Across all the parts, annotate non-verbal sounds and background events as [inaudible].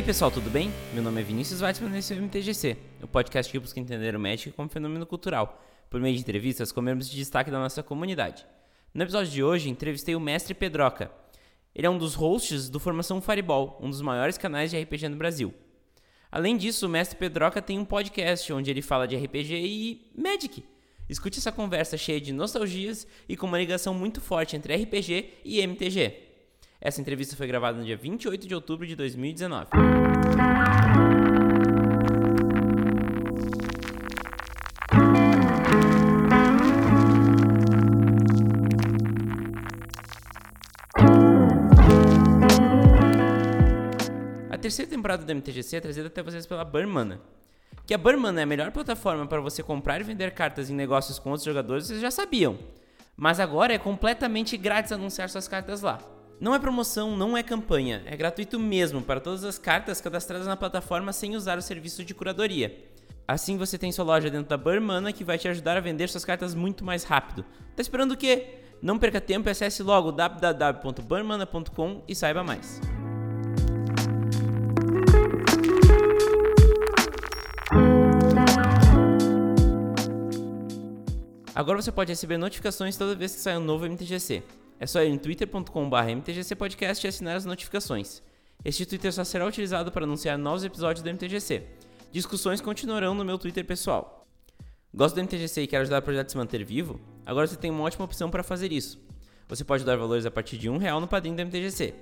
Aí pessoal, tudo bem? Meu nome é Vinícius Weitzman e esse é o MTGC, o podcast que busca entender o Magic como fenômeno cultural, por meio de entrevistas com membros de destaque da nossa comunidade. No episódio de hoje, entrevistei o mestre Pedroca. Ele é um dos hosts do Formação Fireball, um dos maiores canais de RPG no Brasil. Além disso, o mestre Pedroca tem um podcast onde ele fala de RPG e Magic. Escute essa conversa cheia de nostalgias e com uma ligação muito forte entre RPG e MTG. Essa entrevista foi gravada no dia 28 de outubro de 2019. A terceira temporada do MTGC é trazida até vocês pela Burmana. Que a Burmana é a melhor plataforma para você comprar e vender cartas em negócios com outros jogadores, vocês já sabiam. Mas agora é completamente grátis anunciar suas cartas lá. Não é promoção, não é campanha, é gratuito mesmo para todas as cartas cadastradas na plataforma sem usar o serviço de curadoria. Assim você tem sua loja dentro da Burmana que vai te ajudar a vender suas cartas muito mais rápido. Tá esperando o quê? Não perca tempo e acesse logo www.burmana.com e saiba mais. Agora você pode receber notificações toda vez que sai um novo MTGC. É só ir em twitter.com.br mtgcpodcast e assinar as notificações. Este Twitter só será utilizado para anunciar novos episódios do MTGC. Discussões continuarão no meu Twitter pessoal. Gosta do MTGC e quer ajudar o projeto a se manter vivo? Agora você tem uma ótima opção para fazer isso. Você pode dar valores a partir de um real no padrinho do MTGC.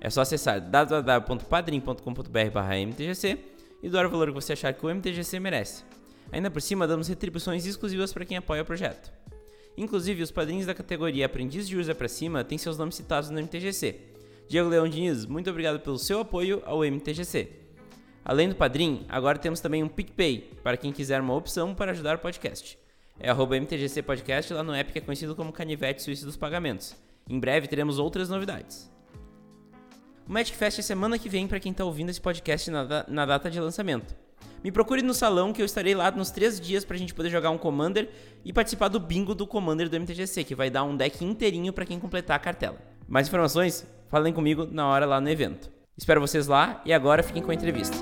É só acessar www.padrim.com.br/mtgc e doar o valor que você achar que o MTGC merece. Ainda por cima, damos retribuições exclusivas para quem apoia o projeto. Inclusive, os padrinhos da categoria Aprendiz de Urza para cima têm seus nomes citados no MTGC. Diego Leão Diniz, muito obrigado pelo seu apoio ao MTGC. Além do padrinho, agora temos também um PicPay, para quem quiser uma opção para ajudar o podcast. É arroba MTGC Podcast lá no app que é conhecido como Canivete Suíço dos Pagamentos. Em breve teremos outras novidades. O Magic Fest é semana que vem para quem está ouvindo esse podcast na, na data de lançamento. Me procure no salão que eu estarei lá nos três dias pra gente poder jogar um Commander e participar do bingo do Commander do MTGC, que vai dar um deck inteirinho para quem completar a cartela. Mais informações? Falem comigo na hora lá no evento. Espero vocês lá e agora fiquem com a entrevista.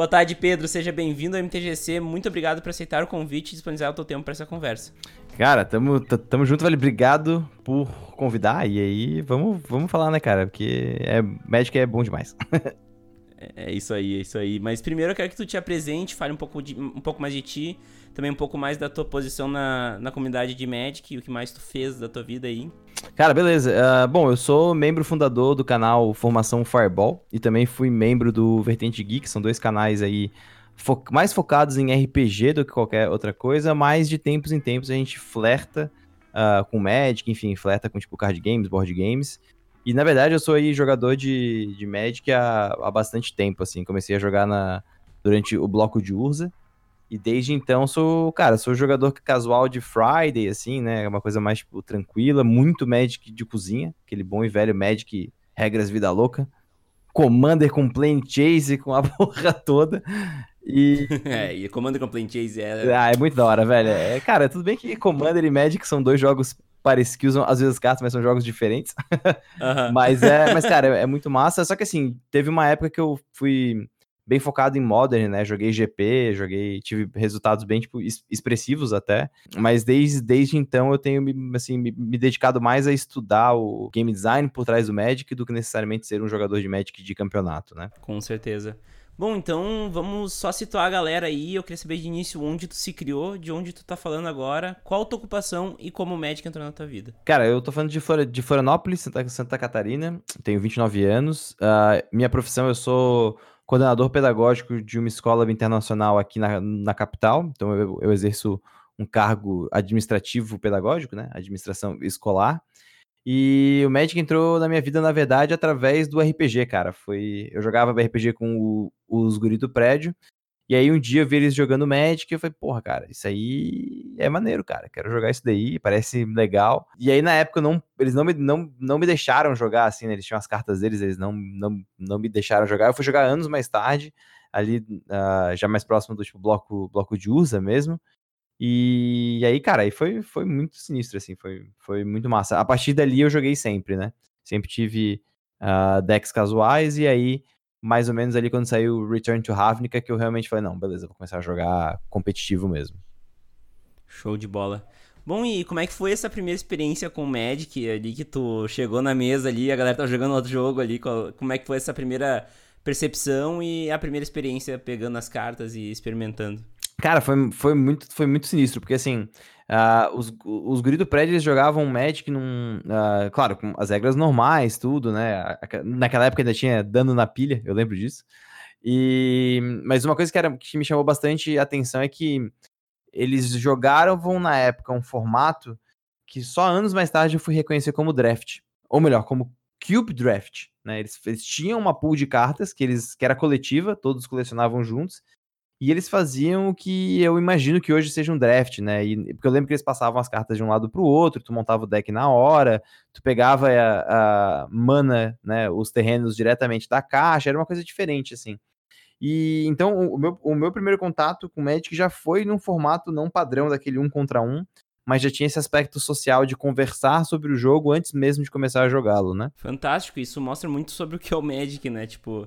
Boa tarde, Pedro. Seja bem-vindo ao MTGC. Muito obrigado por aceitar o convite e disponibilizar o teu tempo para essa conversa. Cara, tamo, tamo junto, velho. Obrigado por convidar. E aí, vamos, vamos falar, né, cara? Porque é, Magic é bom demais. [laughs] é, é isso aí, é isso aí. Mas primeiro eu quero que tu te apresente, fale um pouco, de, um pouco mais de ti, também um pouco mais da tua posição na, na comunidade de Magic e o que mais tu fez da tua vida aí. Cara, beleza. Uh, bom, eu sou membro fundador do canal Formação Fireball e também fui membro do Vertente Geek, são dois canais aí fo mais focados em RPG do que qualquer outra coisa, mas de tempos em tempos a gente flerta uh, com Magic, enfim, flerta com tipo card games, board games. E na verdade eu sou aí jogador de, de Magic há, há bastante tempo, assim. Comecei a jogar na, durante o bloco de Urza. E desde então sou, cara, sou jogador casual de Friday, assim, né? Uma coisa mais, tipo, tranquila, muito Magic de cozinha, aquele bom e velho Magic regras vida louca. Commander com Plane Chase, com a [laughs] porra toda. E... [laughs] é, e Commander com Plane Chase é... Ah, é muito da hora, velho. É, cara, tudo bem que Commander e Magic são dois jogos parecidos, que usam às vezes cartas, mas são jogos diferentes. mas, é, mas, [laughs] cara, é, é muito massa. Só que, assim, teve uma época que eu fui bem focado em Modern, né? Joguei GP, joguei, tive resultados bem tipo, expressivos até. Mas desde, desde então eu tenho assim, me, me, dedicado mais a estudar o game design por trás do Magic do que necessariamente ser um jogador de Magic de campeonato, né? Com certeza. Bom, então vamos só situar a galera aí. Eu queria saber de início onde tu se criou, de onde tu tá falando agora, qual a tua ocupação e como o Magic entrou na tua vida. Cara, eu tô falando de, Flor de Florianópolis, Santa, Santa Catarina, tenho 29 anos. Uh, minha profissão, eu sou coordenador pedagógico de uma escola internacional aqui na, na capital, então eu, eu exerço um cargo administrativo pedagógico, né? Administração escolar. E o Magic entrou na minha vida, na verdade, através do RPG, cara. Foi, eu jogava RPG com o, os guris do prédio. E aí um dia eu vi eles jogando Magic e eu falei, porra, cara, isso aí é maneiro, cara. Quero jogar isso daí, parece legal. E aí na época não, eles não me, não, não me deixaram jogar, assim, né? Eles tinham as cartas deles, eles não, não, não me deixaram jogar. Eu fui jogar anos mais tarde, ali uh, já mais próximo do tipo bloco, bloco de USA mesmo. E, aí, cara, aí foi, foi muito sinistro, assim, foi, foi muito massa. A partir dali eu joguei sempre, né? Sempre tive uh, decks casuais, e aí mais ou menos ali quando saiu Return to Ravnica, que eu realmente falei, não, beleza, vou começar a jogar competitivo mesmo. Show de bola. Bom, e como é que foi essa primeira experiência com o Magic ali, que tu chegou na mesa ali, a galera tá jogando outro jogo ali, como é que foi essa primeira percepção e a primeira experiência pegando as cartas e experimentando? Cara, foi, foi, muito, foi muito sinistro, porque assim, uh, os, os guri do prédio eles jogavam Magic num. Uh, claro, com as regras normais, tudo, né? Naquela época ainda tinha dano na pilha, eu lembro disso. E, mas uma coisa que, era, que me chamou bastante atenção é que eles jogaram na época um formato que só anos mais tarde eu fui reconhecer como draft. Ou melhor, como Cube Draft. Né? Eles, eles tinham uma pool de cartas que, eles, que era coletiva, todos colecionavam juntos, e eles faziam o que eu imagino que hoje seja um draft, né? E, porque eu lembro que eles passavam as cartas de um lado para o outro, tu montava o deck na hora, tu pegava a, a, mana, né, os terrenos diretamente da caixa, era uma coisa diferente, assim. E então o meu, o meu primeiro contato com o Magic já foi num formato não padrão daquele um contra um, mas já tinha esse aspecto social de conversar sobre o jogo antes mesmo de começar a jogá-lo, né? Fantástico, isso mostra muito sobre o que é o Magic, né? Tipo,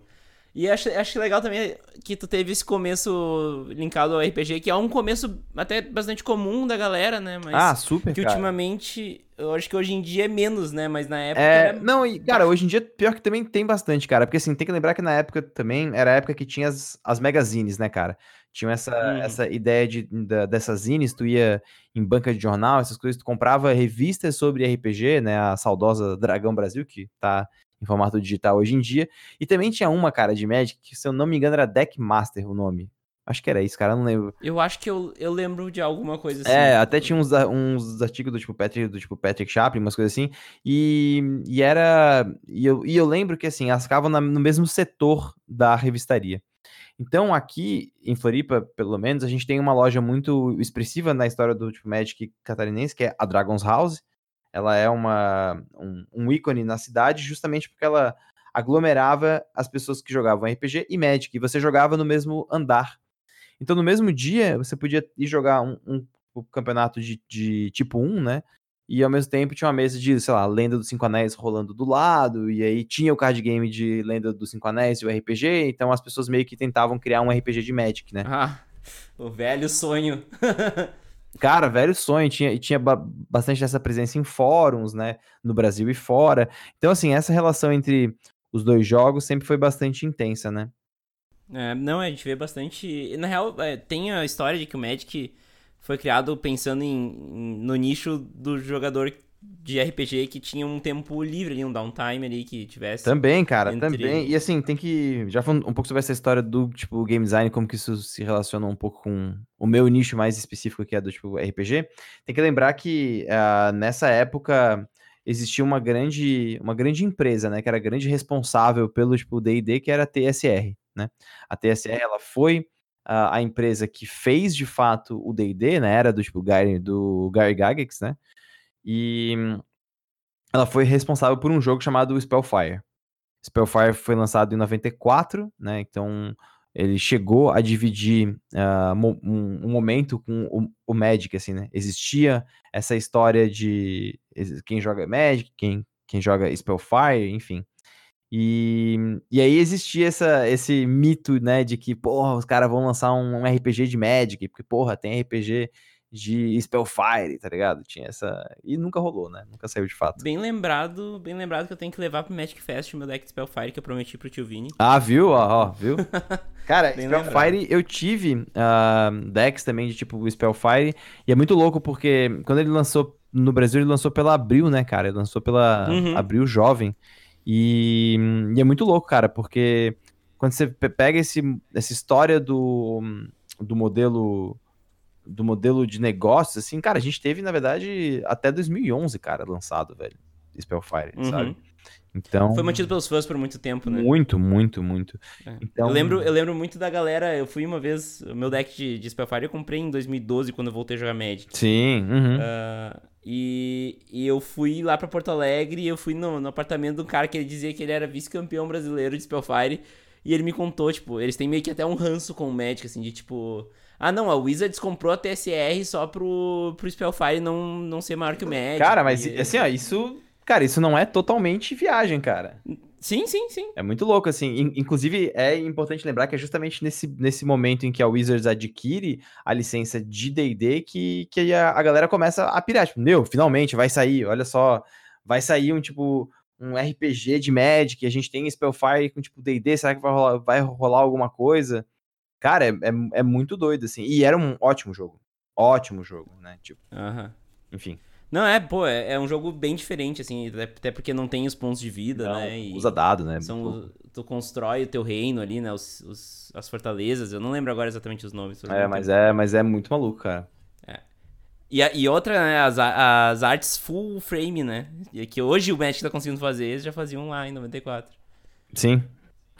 e acho, acho legal também que tu teve esse começo linkado ao RPG, que é um começo até bastante comum da galera, né? Mas ah, super, Que cara. ultimamente, eu acho que hoje em dia é menos, né? Mas na época. É, era... Não, e, cara, hoje em dia, pior que também tem bastante, cara. Porque assim, tem que lembrar que na época também era a época que tinha as, as magazines, né, cara? Tinha essa, hum. essa ideia de, da, dessas zines, tu ia em banca de jornal, essas coisas, tu comprava revistas sobre RPG, né? A saudosa Dragão Brasil, que tá em formato digital hoje em dia. E também tinha uma, cara, de Magic, que se eu não me engano era Deckmaster o nome. Acho que era isso, cara, não lembro. Eu acho que eu, eu lembro de alguma coisa assim. É, até tinha uns, uns artigos do tipo Patrick, do tipo Patrick Chaplin, umas coisas assim. E, e era. E eu, e eu lembro que assim, elas ficavam na, no mesmo setor da revistaria. Então, aqui em Floripa, pelo menos, a gente tem uma loja muito expressiva na história do tipo Magic catarinense, que é a Dragon's House ela é uma, um, um ícone na cidade justamente porque ela aglomerava as pessoas que jogavam RPG e Magic, e você jogava no mesmo andar. Então, no mesmo dia, você podia ir jogar um, um, um campeonato de, de, tipo 1, né? E ao mesmo tempo tinha uma mesa de, sei lá, Lenda dos Cinco Anéis rolando do lado, e aí tinha o card game de Lenda dos Cinco Anéis e o RPG, então as pessoas meio que tentavam criar um RPG de Magic, né? Ah, o velho sonho. [laughs] Cara, velho sonho, tinha, tinha bastante dessa presença em fóruns, né, no Brasil e fora. Então, assim, essa relação entre os dois jogos sempre foi bastante intensa, né? É, não, a gente vê bastante. Na real, é, tem a história de que o Magic foi criado pensando em, no nicho do jogador de RPG que tinha um tempo livre ali, um downtime ali que tivesse. Também, cara, entre... também. E assim, tem que. Já falando um pouco sobre essa história do, tipo, game design, como que isso se relaciona um pouco com o meu nicho mais específico, que é do, tipo, RPG. Tem que lembrar que uh, nessa época existia uma grande, uma grande empresa, né, que era grande responsável pelo, tipo, D&D, que era a TSR, né? A TSR, ela foi uh, a empresa que fez, de fato, o D&D, né, era do, tipo, Gary, do Gary Gygax, né? E ela foi responsável por um jogo chamado Spellfire. Spellfire foi lançado em 94, né? Então ele chegou a dividir uh, um, um, momento com o, o, Magic, assim, né? Existia essa história de quem joga Magic, quem, quem joga Spellfire, enfim. E, e aí existia essa, esse mito, né, de que, porra, os caras vão lançar um, um RPG de Magic, porque, porra, tem RPG de Spellfire, tá ligado? Tinha essa. E nunca rolou, né? Nunca saiu de fato. Bem lembrado, bem lembrado que eu tenho que levar pro Magic Fest o meu deck de Spellfire que eu prometi pro tio Vini. Ah, viu? Ó, ó viu? [laughs] Cara, bem Spellfire, lembrado. eu tive uh, decks também de tipo Spellfire, e é muito louco porque quando ele lançou no Brasil, ele lançou pela Abril, né, cara? Ele lançou pela uhum. Abril Jovem. E, e, é muito louco, cara, porque quando você pega esse, essa história do, do modelo do modelo de negócios, assim, cara, a gente teve, na verdade, até 2011, cara, lançado, velho. Spellfire, Uhum. sabe? Então, Foi mantido pelos fãs por muito tempo, né? muito, muito, muito. É. Então- Eu, lembro, eu lembro muito da galera. Eu fui uma vez. O meu deck de, de Spellfire eu comprei em 2012 quando eu voltei a jogar Magic. Sim, uhum. Ah, e, e eu fui lá pra Porto Alegre e eu fui no, no apartamento de um cara que ele dizia que ele era vice-campeão brasileiro de Spellfire. E ele me contou, tipo, eles têm meio que até um ranço com o Magic, assim, de tipo. Ah, não, a Wizards comprou a TSR só pro, pro Spellfire não, não ser maior que o Magic. Cara, mas E- assim, ó, isso. Cara, isso não é totalmente viagem, cara. Sim, sim, sim. É muito louco, assim. In- Inclusive, é importante lembrar que é justamente nesse, nesse momento em que a Wizards adquire a licença de D&D que, que a, a galera começa a pirar. Tipo, meu, finalmente vai sair, olha só. Vai sair um, tipo, um RPG de Magic, a gente tem Spellfire com, tipo, D&D, será que vai rolar, vai rolar alguma coisa? Cara, é, é, é muito doido, assim. E era um ótimo jogo. Ótimo jogo, né? Tipo, Aham. enfim. Não, é, pô, é, é um jogo bem diferente, assim, até- porque não tem os pontos de vida, Não, né? e usa dado, né? São, tu constrói o teu reino ali, né? Os, os- as fortalezas, eu não lembro agora exatamente os nomes. É, mas é, mas é muito maluco, cara. E, a- e outra, né? As, as artes full frame, né? Que hoje o Magic tá conseguindo fazer, eles já faziam lá em 94. Sim,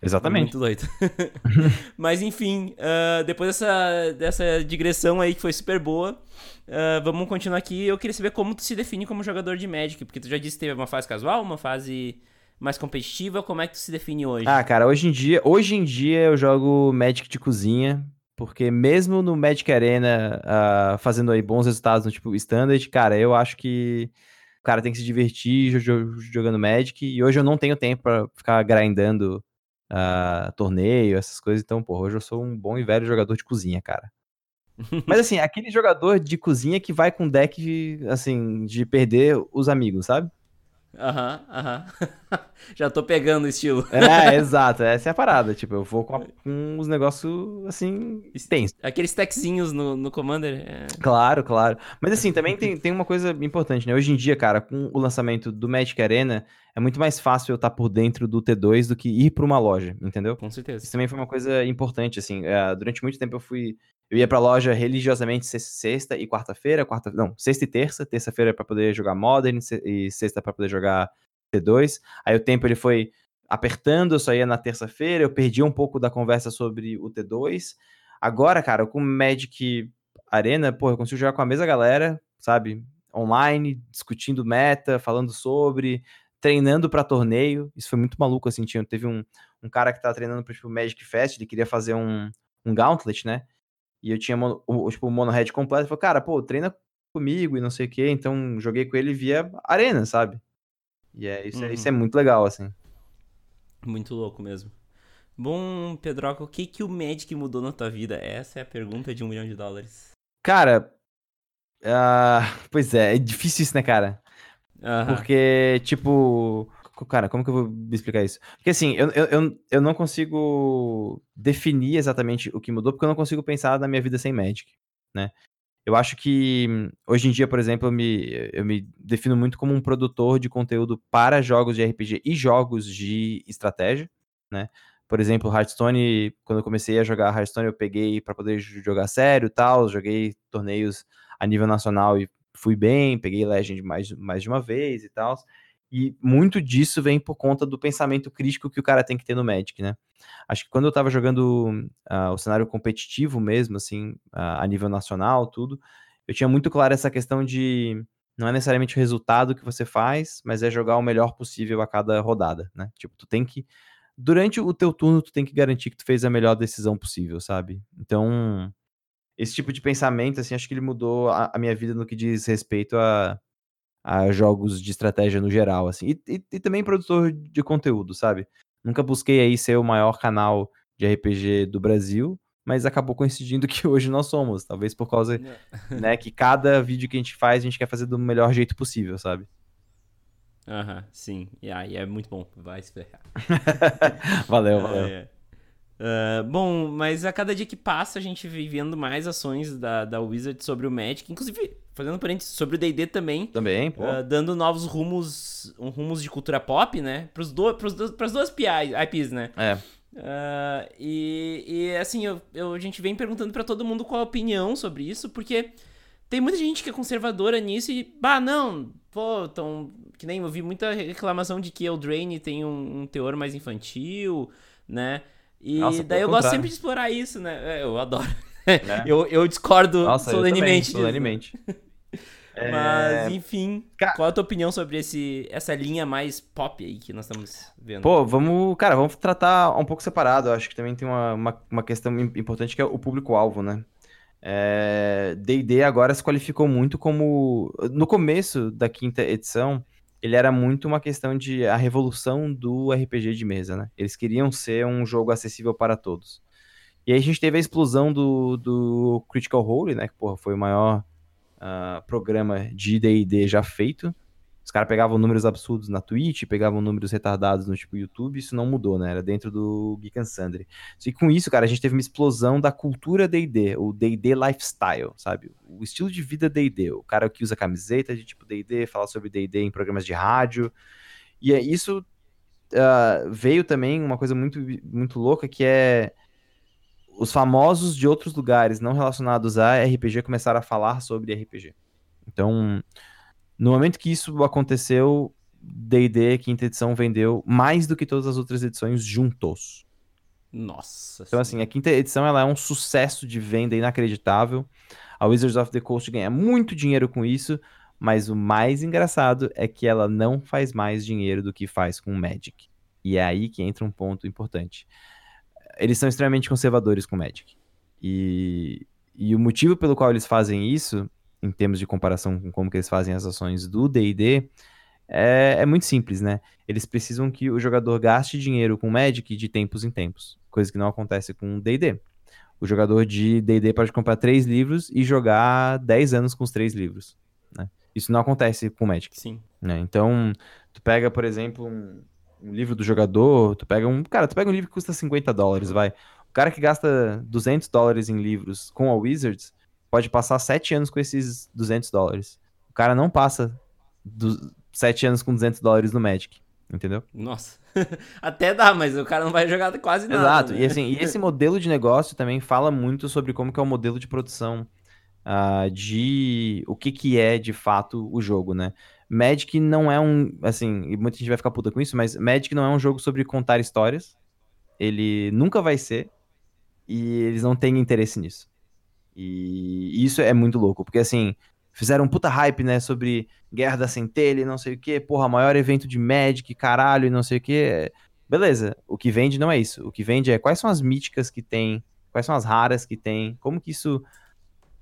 exatamente. Muito doido. [laughs] Mas enfim, ah, depois dessa, dessa digressão aí que foi super boa, ah, vamos continuar aqui. Eu queria saber como tu se define como jogador de Magic, porque tu já disse que teve uma fase casual, uma fase mais competitiva. Como é que tu se define hoje? Ah, cara, hoje em dia, hoje em dia eu jogo Magic de cozinha, porque mesmo no Magic Arena, ah, fazendo aí bons resultados no tipo standard, cara, eu acho que o cara tem que se divertir jo- jo- jogando Magic, e hoje eu não tenho tempo pra ficar grindando ah, torneio, essas coisas, então, pô, hoje eu sou um bom e velho jogador de cozinha, cara. Mas [laughs] assim, aquele jogador de cozinha que vai com deck, assim, de perder os amigos, sabe? Aham, aham. [laughs] Já tô pegando o estilo. É, exato, essa é a parada. Tipo, eu vou com, a- com uns negócios assim, tensos. Aqueles techzinhos no, no Commander. é- Claro, claro. Mas assim, também tem, tem uma coisa importante, né? Hoje em dia, cara, com o lançamento do Magic Arena, é muito mais fácil eu estar por dentro do T2 do que ir pra uma loja, entendeu? Com certeza. Isso também foi uma coisa importante, assim. é, durante muito tempo eu fui. Eu ia pra loja religiosamente se- sexta e quarta-feira, quarta, não, sexta e terça, terça-feira pra poder jogar Modern e sexta pra poder jogar T2. Aí o tempo ele foi apertando, eu só ia na terça-feira, eu perdi um pouco da conversa sobre o T2. Agora, cara, com Magic Arena, pô, eu consigo jogar com a mesma galera, sabe? Online, discutindo meta, falando sobre, treinando pra torneio. Isso foi muito maluco, assim. Tinha, teve um, um cara que tava treinando pro tipo, Magic Fest, ele queria fazer um, um Gauntlet, né? E eu tinha mono- o, tipo, o Mono Red completo. Falou, cara, pô, treina comigo e não sei o quê. Então joguei com ele via Arena, sabe? E é, isso, é, isso é muito legal, assim. Muito louco mesmo. Bom, Pedroca, o que que o Magic mudou na tua vida? Essa é a pergunta de um milhão de dólares. Cara, ah, [laughs] pois é, é difícil isso, né, cara? Aham. Porque, tipo. Cara, como que eu vou explicar isso? Porque assim, eu, eu, eu, não consigo definir exatamente o que mudou, porque eu não consigo pensar na minha vida sem Magic, né? Eu acho que hoje em dia, por exemplo, eu me, eu me defino muito como um produtor de conteúdo para jogos de RPG e jogos de estratégia, né? Por exemplo, Hearthstone, quando eu comecei a jogar Hearthstone, eu peguei para poder jogar sério e tal, joguei torneios a nível nacional e fui bem, peguei Legend mais, mais de uma vez e tal. E muito disso vem por conta do pensamento crítico que o cara tem que ter no Magic, né? Acho que quando eu tava jogando ah, o cenário competitivo mesmo, assim, ah, a nível nacional, tudo, eu tinha muito claro essa questão de não é necessariamente o resultado que você faz, mas é jogar o melhor possível a cada rodada, né? Tipo, tu tem que durante o teu turno tu tem que garantir que tu fez a melhor decisão possível, sabe? Então, esse tipo de pensamento, assim, acho que ele mudou a, a minha vida no que diz respeito a, a jogos de estratégia no geral, assim. E, e- e também produtor de conteúdo, sabe? Nunca busquei aí ser o maior canal de RPG do Brasil, mas acabou coincidindo [laughs] que hoje nós somos. Talvez por causa, [laughs] né, que cada vídeo que a gente faz, a gente quer fazer do melhor jeito possível, sabe? Aham, sim. E aí é muito bom. Vai se ferrar. [laughs] valeu, valeu. É, é. Ah, bom, mas a cada dia que passa a gente vem vendo mais ações da, da Wizard sobre o Magic, inclusive, fazendo parênteses, sobre o D&D também, Também, pô. ah, dando novos rumos, um, rumos de cultura pop, né, pros do, pros do, pras duas IPs, né. É. Ah, e, e, assim, eu, eu- a gente vem perguntando pra todo mundo qual a opinião sobre isso, porque tem muita gente que é conservadora nisso e, bah, não, pô, tão. Que nem eu vi muita reclamação de que Eldraine tem um, um teor mais infantil, né? E Nossa, daí eu pelo gosto contrário. sempre de explorar isso, né? É, Eu adoro. Eu, eu discordo Nossa, eu também, solenemente solenemente. É, Mas, enfim, Ca- qual é a tua opinião sobre esse, essa linha mais pop aí que nós estamos vendo? Pô, vamos, cara, vamos tratar um pouco separado. Eu acho que também tem uma, uma, uma questão im- importante que é o público-alvo, né? É, D&D agora se qualificou muito como... No começo da quinta edição, ele era muito uma questão de a revolução do RPG de mesa, né? Eles queriam ser um jogo acessível para todos. E aí a gente teve a explosão do, do Critical Role, né? Que, porra, foi o maior ah, programa de D&D já feito. Os caras pegavam números absurdos na Twitch, pegavam números retardados no tipo YouTube, isso não mudou, né? Era dentro do Geek and Sundry. E com isso, cara, a gente teve uma explosão da cultura D&D, o D&D lifestyle, sabe? O estilo de vida D&D, o cara que usa camiseta de tipo D&D, fala sobre D&D em programas de rádio. E é isso ah, veio também uma coisa muito, muito louca que é os famosos de outros lugares não relacionados a RPG começaram a falar sobre RPG. Então, no momento que isso aconteceu, D&D quinta edição vendeu mais do que todas as outras edições juntos. Nossa. Então, assim, a quinta edição ela é um sucesso de venda inacreditável. A Wizards of the Coast ganha muito dinheiro com isso, mas o mais engraçado é que ela não faz mais dinheiro do que faz com o Magic. E é aí que entra um ponto importante. Eles são extremamente conservadores com o Magic. E, e o motivo pelo qual eles fazem isso, em termos de comparação com como que eles fazem as ações do D&D, é, é muito simples, né? Eles precisam que o jogador gaste dinheiro com Magic de tempos em tempos, coisa que não acontece com D&D. O jogador de D&D pode comprar três livros e jogar 10 anos com os três livros, né? Isso não acontece com Magic, Sim. né? Então, tu pega, por exemplo, um, um livro do jogador, tu pega um... Cara, tu pega um livro que custa 50 dólares, vai. O cara que gasta 200 dólares em livros com a Wizards pode passar 7 anos com esses 200 dólares. O cara não passa dos 7 anos com 200 dólares no Magic, entendeu? Nossa. [laughs] Até dá, mas o cara não vai jogar quase nada. Exato. né? E assim, e esse modelo de negócio também fala muito sobre como que é o modelo de produção ah, de o que que é de fato o jogo, né? Magic não é um, assim, muita gente vai ficar puta com isso, mas Magic não é um jogo sobre contar histórias. Ele nunca vai ser e eles não têm interesse nisso. E isso é muito louco, porque assim, fizeram um puta hype, né, sobre Guerra da Centelha e não sei o que, porra, maior evento de Magic, caralho, e não sei o que. Beleza, o que vende não é isso. O que vende é quais são as míticas que tem, quais são as raras que tem, como que isso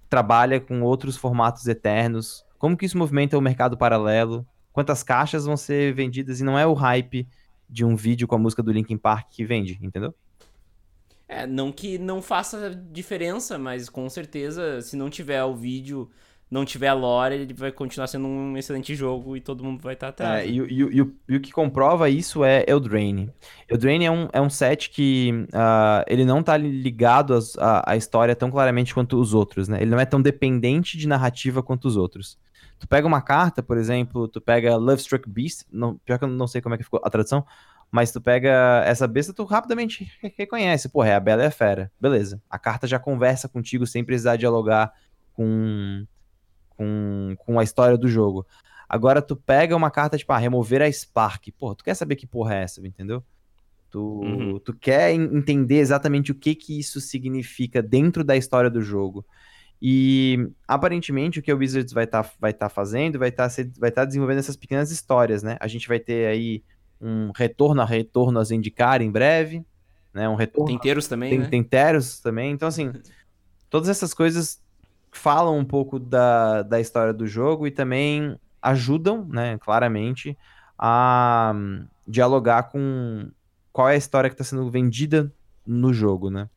trabalha com outros formatos eternos, como que isso movimenta o mercado paralelo, quantas caixas vão ser vendidas, e não é o hype de um vídeo com a música do Linkin Park que vende, entendeu? É, não que não faça diferença, mas com certeza, se não tiver o vídeo, não tiver a lore, ele vai continuar sendo um excelente jogo e todo mundo vai estar atrás. É, e, o- e e e o que comprova isso é Eldraine. Eldraine é um, é um set que ah, ele não tá ligado à história tão claramente quanto os outros, né? Ele não é tão dependente de narrativa quanto os outros. Tu pega uma carta, por exemplo, tu pega Love Struck Beast, não, pior que eu não sei como é que ficou a tradução, mas tu pega essa besta, tu rapidamente re- reconhece, porra, é a Bela e a Fera. Beleza. A carta já conversa contigo sem precisar dialogar com, com, com a história do jogo. Agora tu pega uma carta tipo, ah, remover a Spark. Porra, tu quer saber que porra é essa, entendeu? Tu, Uhum. tu quer en- entender exatamente o que que isso significa dentro da história do jogo. E aparentemente o que a Wizards vai estar vai tá fazendo vai estar vai tá desenvolvendo essas pequenas histórias, né? A gente vai ter aí um retorno a retorno a Zendikar em breve, né? Um retorno Tem inteiros também, tem, né? tem Teros também. Então, assim, todas essas coisas falam um pouco da, da história do jogo e também ajudam, né, claramente, a dialogar com qual é a história que está sendo vendida no jogo, né?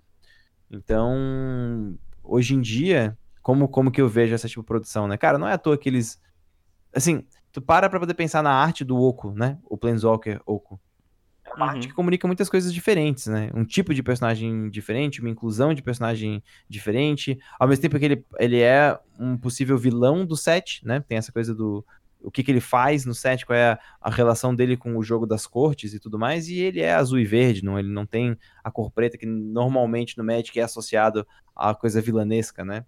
Então, hoje em dia, como, como que eu vejo essa tipo de produção, né? Cara, não é à toa que eles... Assim, tu para pra poder pensar na arte do Oco, né? O Planeswalker Oco. É uma Uhum. arte que comunica muitas coisas diferentes, né? Um tipo de personagem diferente, uma inclusão de personagem diferente, ao mesmo tempo que ele, ele é um possível vilão do set, né? Tem essa coisa do o que, que ele faz no set, qual é a, a relação dele com o jogo das cortes e tudo mais, e ele é azul e verde, não, ele não tem a cor preta que normalmente no Magic é associado à coisa vilanesca, né?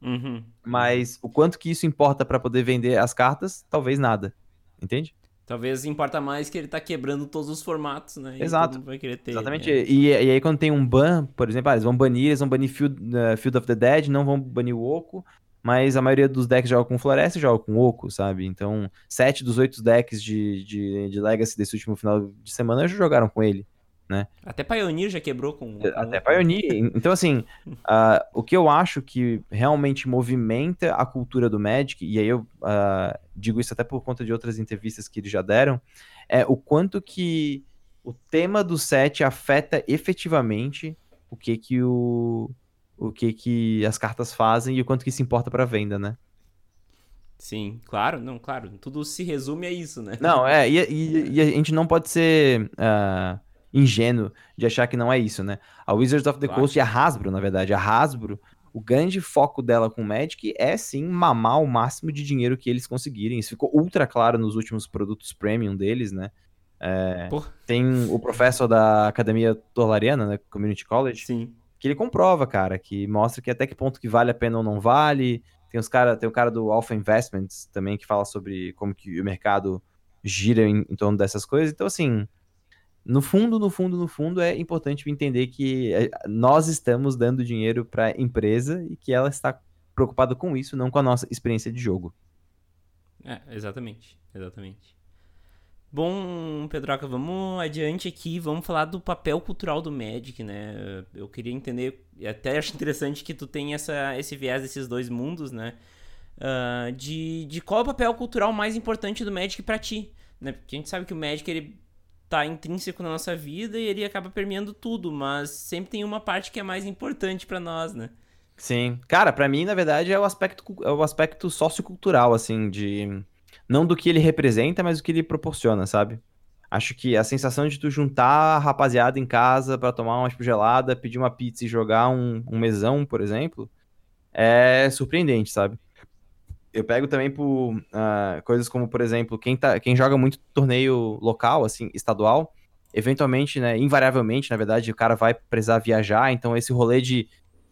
Uhum. Mas o quanto que isso importa pra poder vender as cartas, talvez nada. Entende? Talvez importa mais que ele tá quebrando todos os formatos, né? Exato. ter. Exatamente. né? E, e aí quando tem um ban, por exemplo, ah, eles vão banir, eles vão banir Field, eh, Field of the Dead, não vão banir o Oco, mas a maioria dos decks joga com Floresta e joga com Oco, sabe? Então, sete dos oito decks de, de, de Legacy desse último final de semana já jogaram com ele. Até Pioneer já quebrou com. com Até. Pioneer. Então, assim, [laughs] ah, o que eu acho que realmente movimenta a cultura do Magic, e aí eu ah, digo isso até por conta de outras entrevistas que eles já deram, é o quanto que o tema do set afeta efetivamente o que que o o que que as cartas fazem e o quanto que isso importa pra venda, né? Sim, claro, não, claro. Tudo se resume a isso, né? Não, é, e, e- [laughs] e a gente não pode ser ah, ingênuo de achar que não é isso, né? A Wizards of the Claro. Coast e a Hasbro, na verdade, a Hasbro, o grande foco dela com o Magic é sim mamar o máximo de dinheiro que eles conseguirem. Isso ficou ultra claro nos últimos produtos premium deles, né? É, tem o professor da Academia Torlariana, né, Community College, sim. Que ele comprova, cara, que mostra que até que ponto que vale a pena ou não vale. Tem os cara, tem o cara do Alpha Investments também que fala sobre como que o mercado gira em, em torno dessas coisas. Então, assim, no fundo, no fundo, no fundo, é importante entender que é, nós estamos dando dinheiro para empresa e que ela está preocupada com isso, não com a nossa experiência de jogo. É, exatamente, exatamente. Bom, Pedroca, vamos adiante aqui, vamos falar do papel cultural do Magic, né? Eu queria entender, até acho interessante que tu tem essa, esse viés desses dois mundos, né? Ah, de, de qual é o papel cultural mais importante do Magic pra ti, né? Porque a gente sabe que o Magic, ele tá intrínseco na nossa vida e ele acaba permeando tudo, mas sempre tem uma parte que é mais importante pra nós, né? Sim. Cara, pra mim, na verdade, é o aspecto, é o aspecto sociocultural, assim, de. Não do que ele representa, mas do que ele proporciona, sabe? Acho que a sensação de tu juntar a rapaziada em casa pra tomar uma gelada, pedir uma pizza e jogar um, um mesão, por exemplo, é surpreendente, sabe? Eu pego também por ah, coisas como, por exemplo, quem, tá, quem joga muito torneio local, assim, estadual, eventualmente, né, invariavelmente, na verdade, o cara vai precisar viajar, então esse rolê de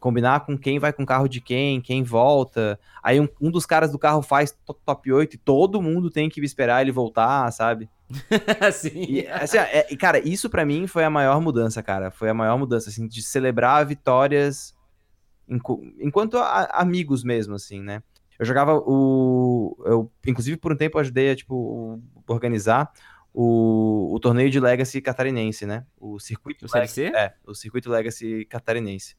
combinar com quem vai com o carro de quem, quem volta. Aí um, um dos caras do carro faz to- top 8 e todo mundo tem que esperar ele voltar, sabe? [laughs] Sim. E, assim, é- e, cara, isso pra mim foi a maior mudança, cara. Foi a maior mudança, assim, de celebrar vitórias enqu- enquanto a- amigos mesmo, assim, né? Eu jogava o. Eu, inclusive, por um tempo, eu ajudei a, tipo, organizar o, o torneio de Legacy catarinense, né? O circuito O CLC? é, o circuito Legacy catarinense.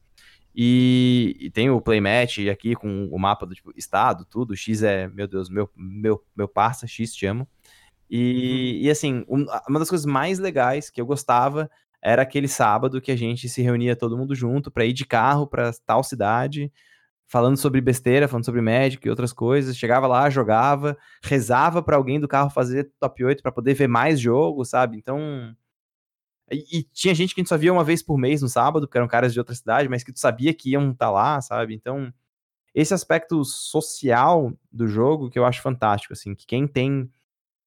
E, e tem o playmatch aqui com o mapa do tipo, estado, tudo. X é, meu Deus, meu, meu, meu parça, X te amo. E, e assim, um- uma das coisas mais legais que eu gostava era aquele sábado que a gente se reunia todo mundo junto pra ir de carro pra tal cidade, falando sobre besteira, falando sobre Magic e outras coisas. Chegava lá, jogava, rezava pra alguém do carro fazer top 8 pra poder ver mais jogo, sabe? Então, e, e tinha gente que a gente só via uma vez por mês no sábado, porque eram caras de outra cidade, mas que tu sabia que iam estar lá, sabe? Então, esse aspecto social do jogo que eu acho fantástico, assim, que quem tem.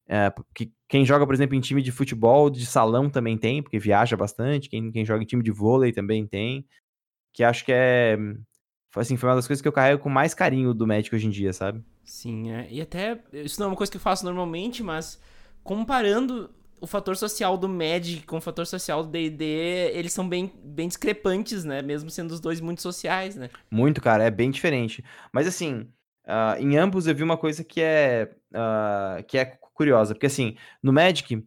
é, que quem joga, por exemplo, em time de futebol, de salão também tem, porque viaja bastante, quem, quem joga em time de vôlei também tem, que acho que é. Foi, assim, foi uma das coisas que eu carrego com mais carinho do Magic hoje em dia, sabe? Sim, é. E até, isso não é uma coisa que eu faço normalmente, mas comparando o fator social do Magic com o fator social do D&D, eles são bem, bem discrepantes, né? Mesmo sendo os dois muito sociais, né? Muito, cara, é bem diferente. Mas assim, ah, em ambos eu vi uma coisa que é, ah, que é curiosa, porque assim, no Magic,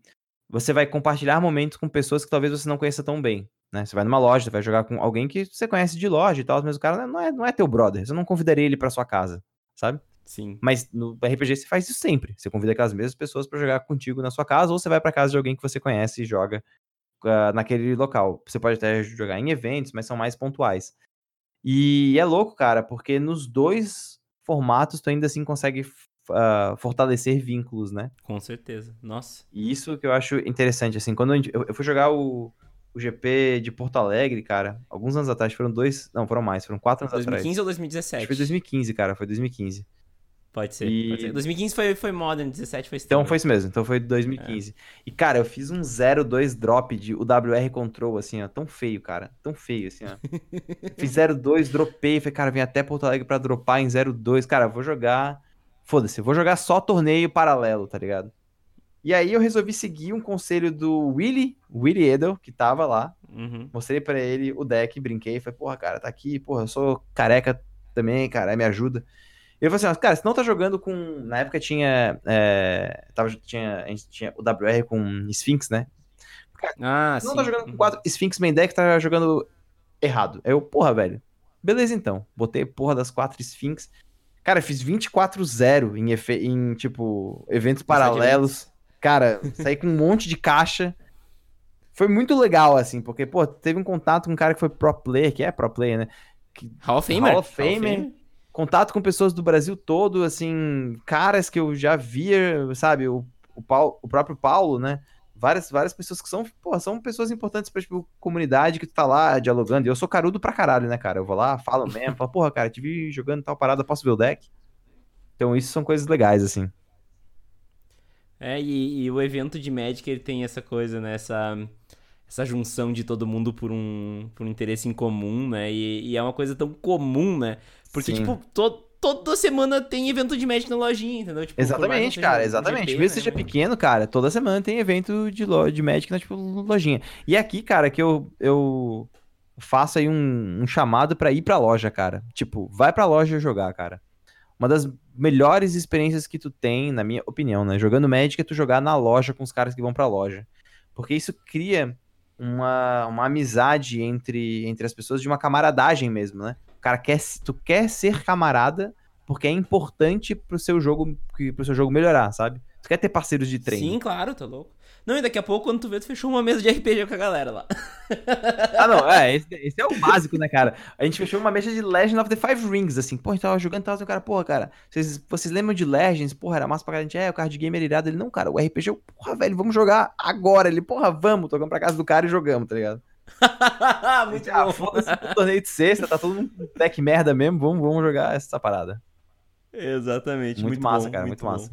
você vai compartilhar momentos com pessoas que talvez você não conheça tão bem, né? Você vai numa loja, vai jogar com alguém que você conhece de loja e tal, mas o cara não é, não é teu brother, você não convidaria ele pra sua casa, sabe? Sim. Mas no RPG você faz isso sempre. Você convida aquelas mesmas pessoas pra jogar contigo na sua casa, ou você vai pra casa de alguém que você conhece e joga ah, naquele local. Você pode até jogar em eventos, mas são mais pontuais. E é louco, cara, porque nos dois formatos tu ainda assim consegue ah, fortalecer vínculos, né? Com certeza. Nossa. E isso que eu acho interessante, assim, quando eu, eu fui jogar o, o GP de Porto Alegre, cara, alguns anos atrás, foram dois, não, foram mais, foram quatro anos atrás. 2015 ou Acho 2017? que foi 2015, cara, foi 2015. Pode ser, E- pode ser. 2015 foi, foi Modern, 17 foi Então Standard. foi isso mesmo, então foi 2015. E, cara, eu fiz um 0-2 drop de UWR Control, assim, ó, tão feio, cara, tão feio, assim, ó. [laughs] fiz 0-2, dropei, falei, cara, vim até Porto Alegre pra dropar em 0-2, cara, vou jogar, foda-se, vou jogar só torneio paralelo, tá ligado? E aí eu resolvi seguir um conselho do Willy, Willy Edel, que tava lá, Uhum. mostrei pra ele o deck, brinquei, falei, porra, cara, tá aqui, porra, eu sou careca também, cara, me ajuda. Ele falou assim, ó, cara, se não tá jogando com. Na época tinha. É, tava, tinha, a gente tinha o WR com Sphinx, né? Ah, Se não sim. tá jogando com Uhum. 4 Sphinx main deck, tá jogando errado. Aí eu, porra, velho. Beleza então. Botei porra das 4 Sphinx. Cara, eu fiz 24-0 em, efe- em, tipo, eventos paralelos. Cara, saí com um monte de caixa. Foi muito legal, assim, porque, pô, teve um contato com um cara que foi pro player, que é pro player, né? Hall of Famer. Hall of Famer. Contato com pessoas do Brasil todo, assim, caras que eu já via, sabe, o, o, Paulo, o próprio Paulo, né? Várias, várias pessoas que são, porra, são pessoas importantes pra, tipo, comunidade que tu tá lá dialogando. E eu sou carudo pra caralho, né, cara? Eu vou lá, falo mesmo, falo, porra, cara, te vi jogando tal parada, posso ver o deck? Então, isso são coisas legais, assim. É, e, e o evento de Magic, ele tem essa coisa, né? Essa, essa junção de todo mundo por um, por um interesse em comum, né? E, e é uma coisa tão comum, né? Porque, Sim. tipo, to, toda semana tem evento de Magic na lojinha, entendeu? Tipo, Exatamente, cara, exatamente. GP, Mesmo né, seja pequeno, cara, toda semana tem evento de, lo de Magic na tipo, lojinha. E aqui, cara, que eu, eu faço aí um, um chamado pra ir pra loja, cara. Tipo, vai pra loja jogar, cara. Uma das melhores experiências que tu tem, na minha opinião, né? Jogando Magic é tu jogar na loja com os caras que vão pra loja. Porque isso cria uma, uma amizade entre, entre as pessoas de uma camaradagem mesmo, né? O cara quer, tu quer ser camarada porque é importante pro seu jogo, pro seu jogo melhorar, sabe? Tu quer ter parceiros de treino. Sim, claro, tá louco. Não, e daqui a pouco, quando tu vê, tu fechou uma mesa de RPG com a galera lá. [laughs] Ah, não, é, esse, esse é o básico, né, cara? A gente fechou uma mesa de Legend of the Five Rings, assim, pô, a gente tava jogando e tal, o cara, porra, cara, vocês, vocês lembram de Legends? Porra, era massa pra caralho, é, o card game era irado, ele, não, cara, o RPG, eu, porra, velho, vamos jogar agora, ele, porra, vamos, tocamos pra casa do cara e jogamos, tá ligado? [laughs] Muito ah, foda-se o torneio de sexta, tá todo mundo deck merda mesmo, vamos, vamos jogar essa parada. Exatamente. Muito, Muito, massa, bom, cara, muito, bom. massa.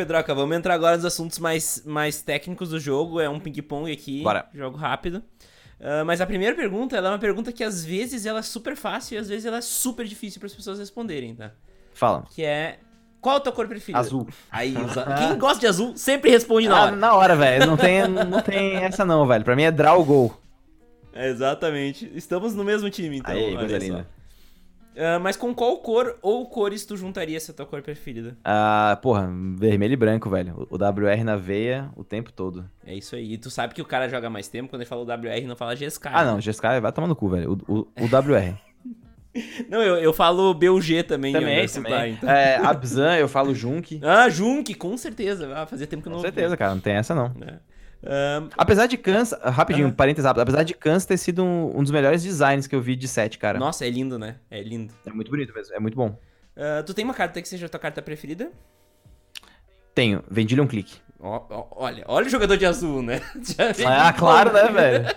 Pedroca, vamos entrar agora nos assuntos mais, mais técnicos do jogo. É um ping-pong aqui. Bora. Jogo rápido. Ah, mas a primeira pergunta, ela é uma pergunta que às vezes ela é super fácil e às vezes ela é super difícil para as pessoas responderem, tá? Fala. Que é qual a tua cor preferida? Azul. Aí, usa- [laughs] quem gosta de azul sempre responde na Ah, hora. na hora, velho, não tem, não tem essa não, velho, pra mim é draw gol. Exatamente. Estamos no mesmo time, então. Aí, olha coisa só. linda. Ah, mas com qual cor ou cores tu juntaria essa tua cor preferida? Ah, porra, vermelho e branco, velho. O WR na veia o tempo todo. É isso aí. E tu sabe que o cara joga mais tempo quando ele fala o WR não fala GSK. Ah, né? não, GSK vai tomar no cu, velho. O, o, o WR. [laughs] Não, eu, eu falo BUG também. também, também. tá, então. É, Abzan, eu falo Junk. Ah, Junk, com certeza. Ah, fazia tempo que eu Com não certeza, cara, não tem essa não. né? Ah, Apesar de Kans, rapidinho, Aham. parênteses rápido, apesar de Kans ter sido um, um dos melhores designs que eu vi de set, cara. nossa, é lindo, né? É lindo. É muito bonito mesmo, é muito bom. Ah, tu tem uma carta que seja a tua carta preferida? Tenho, Vendillion Click. Ó, ó, olha, olha o jogador de azul, né? [laughs] Ah, claro, né, velho? [laughs]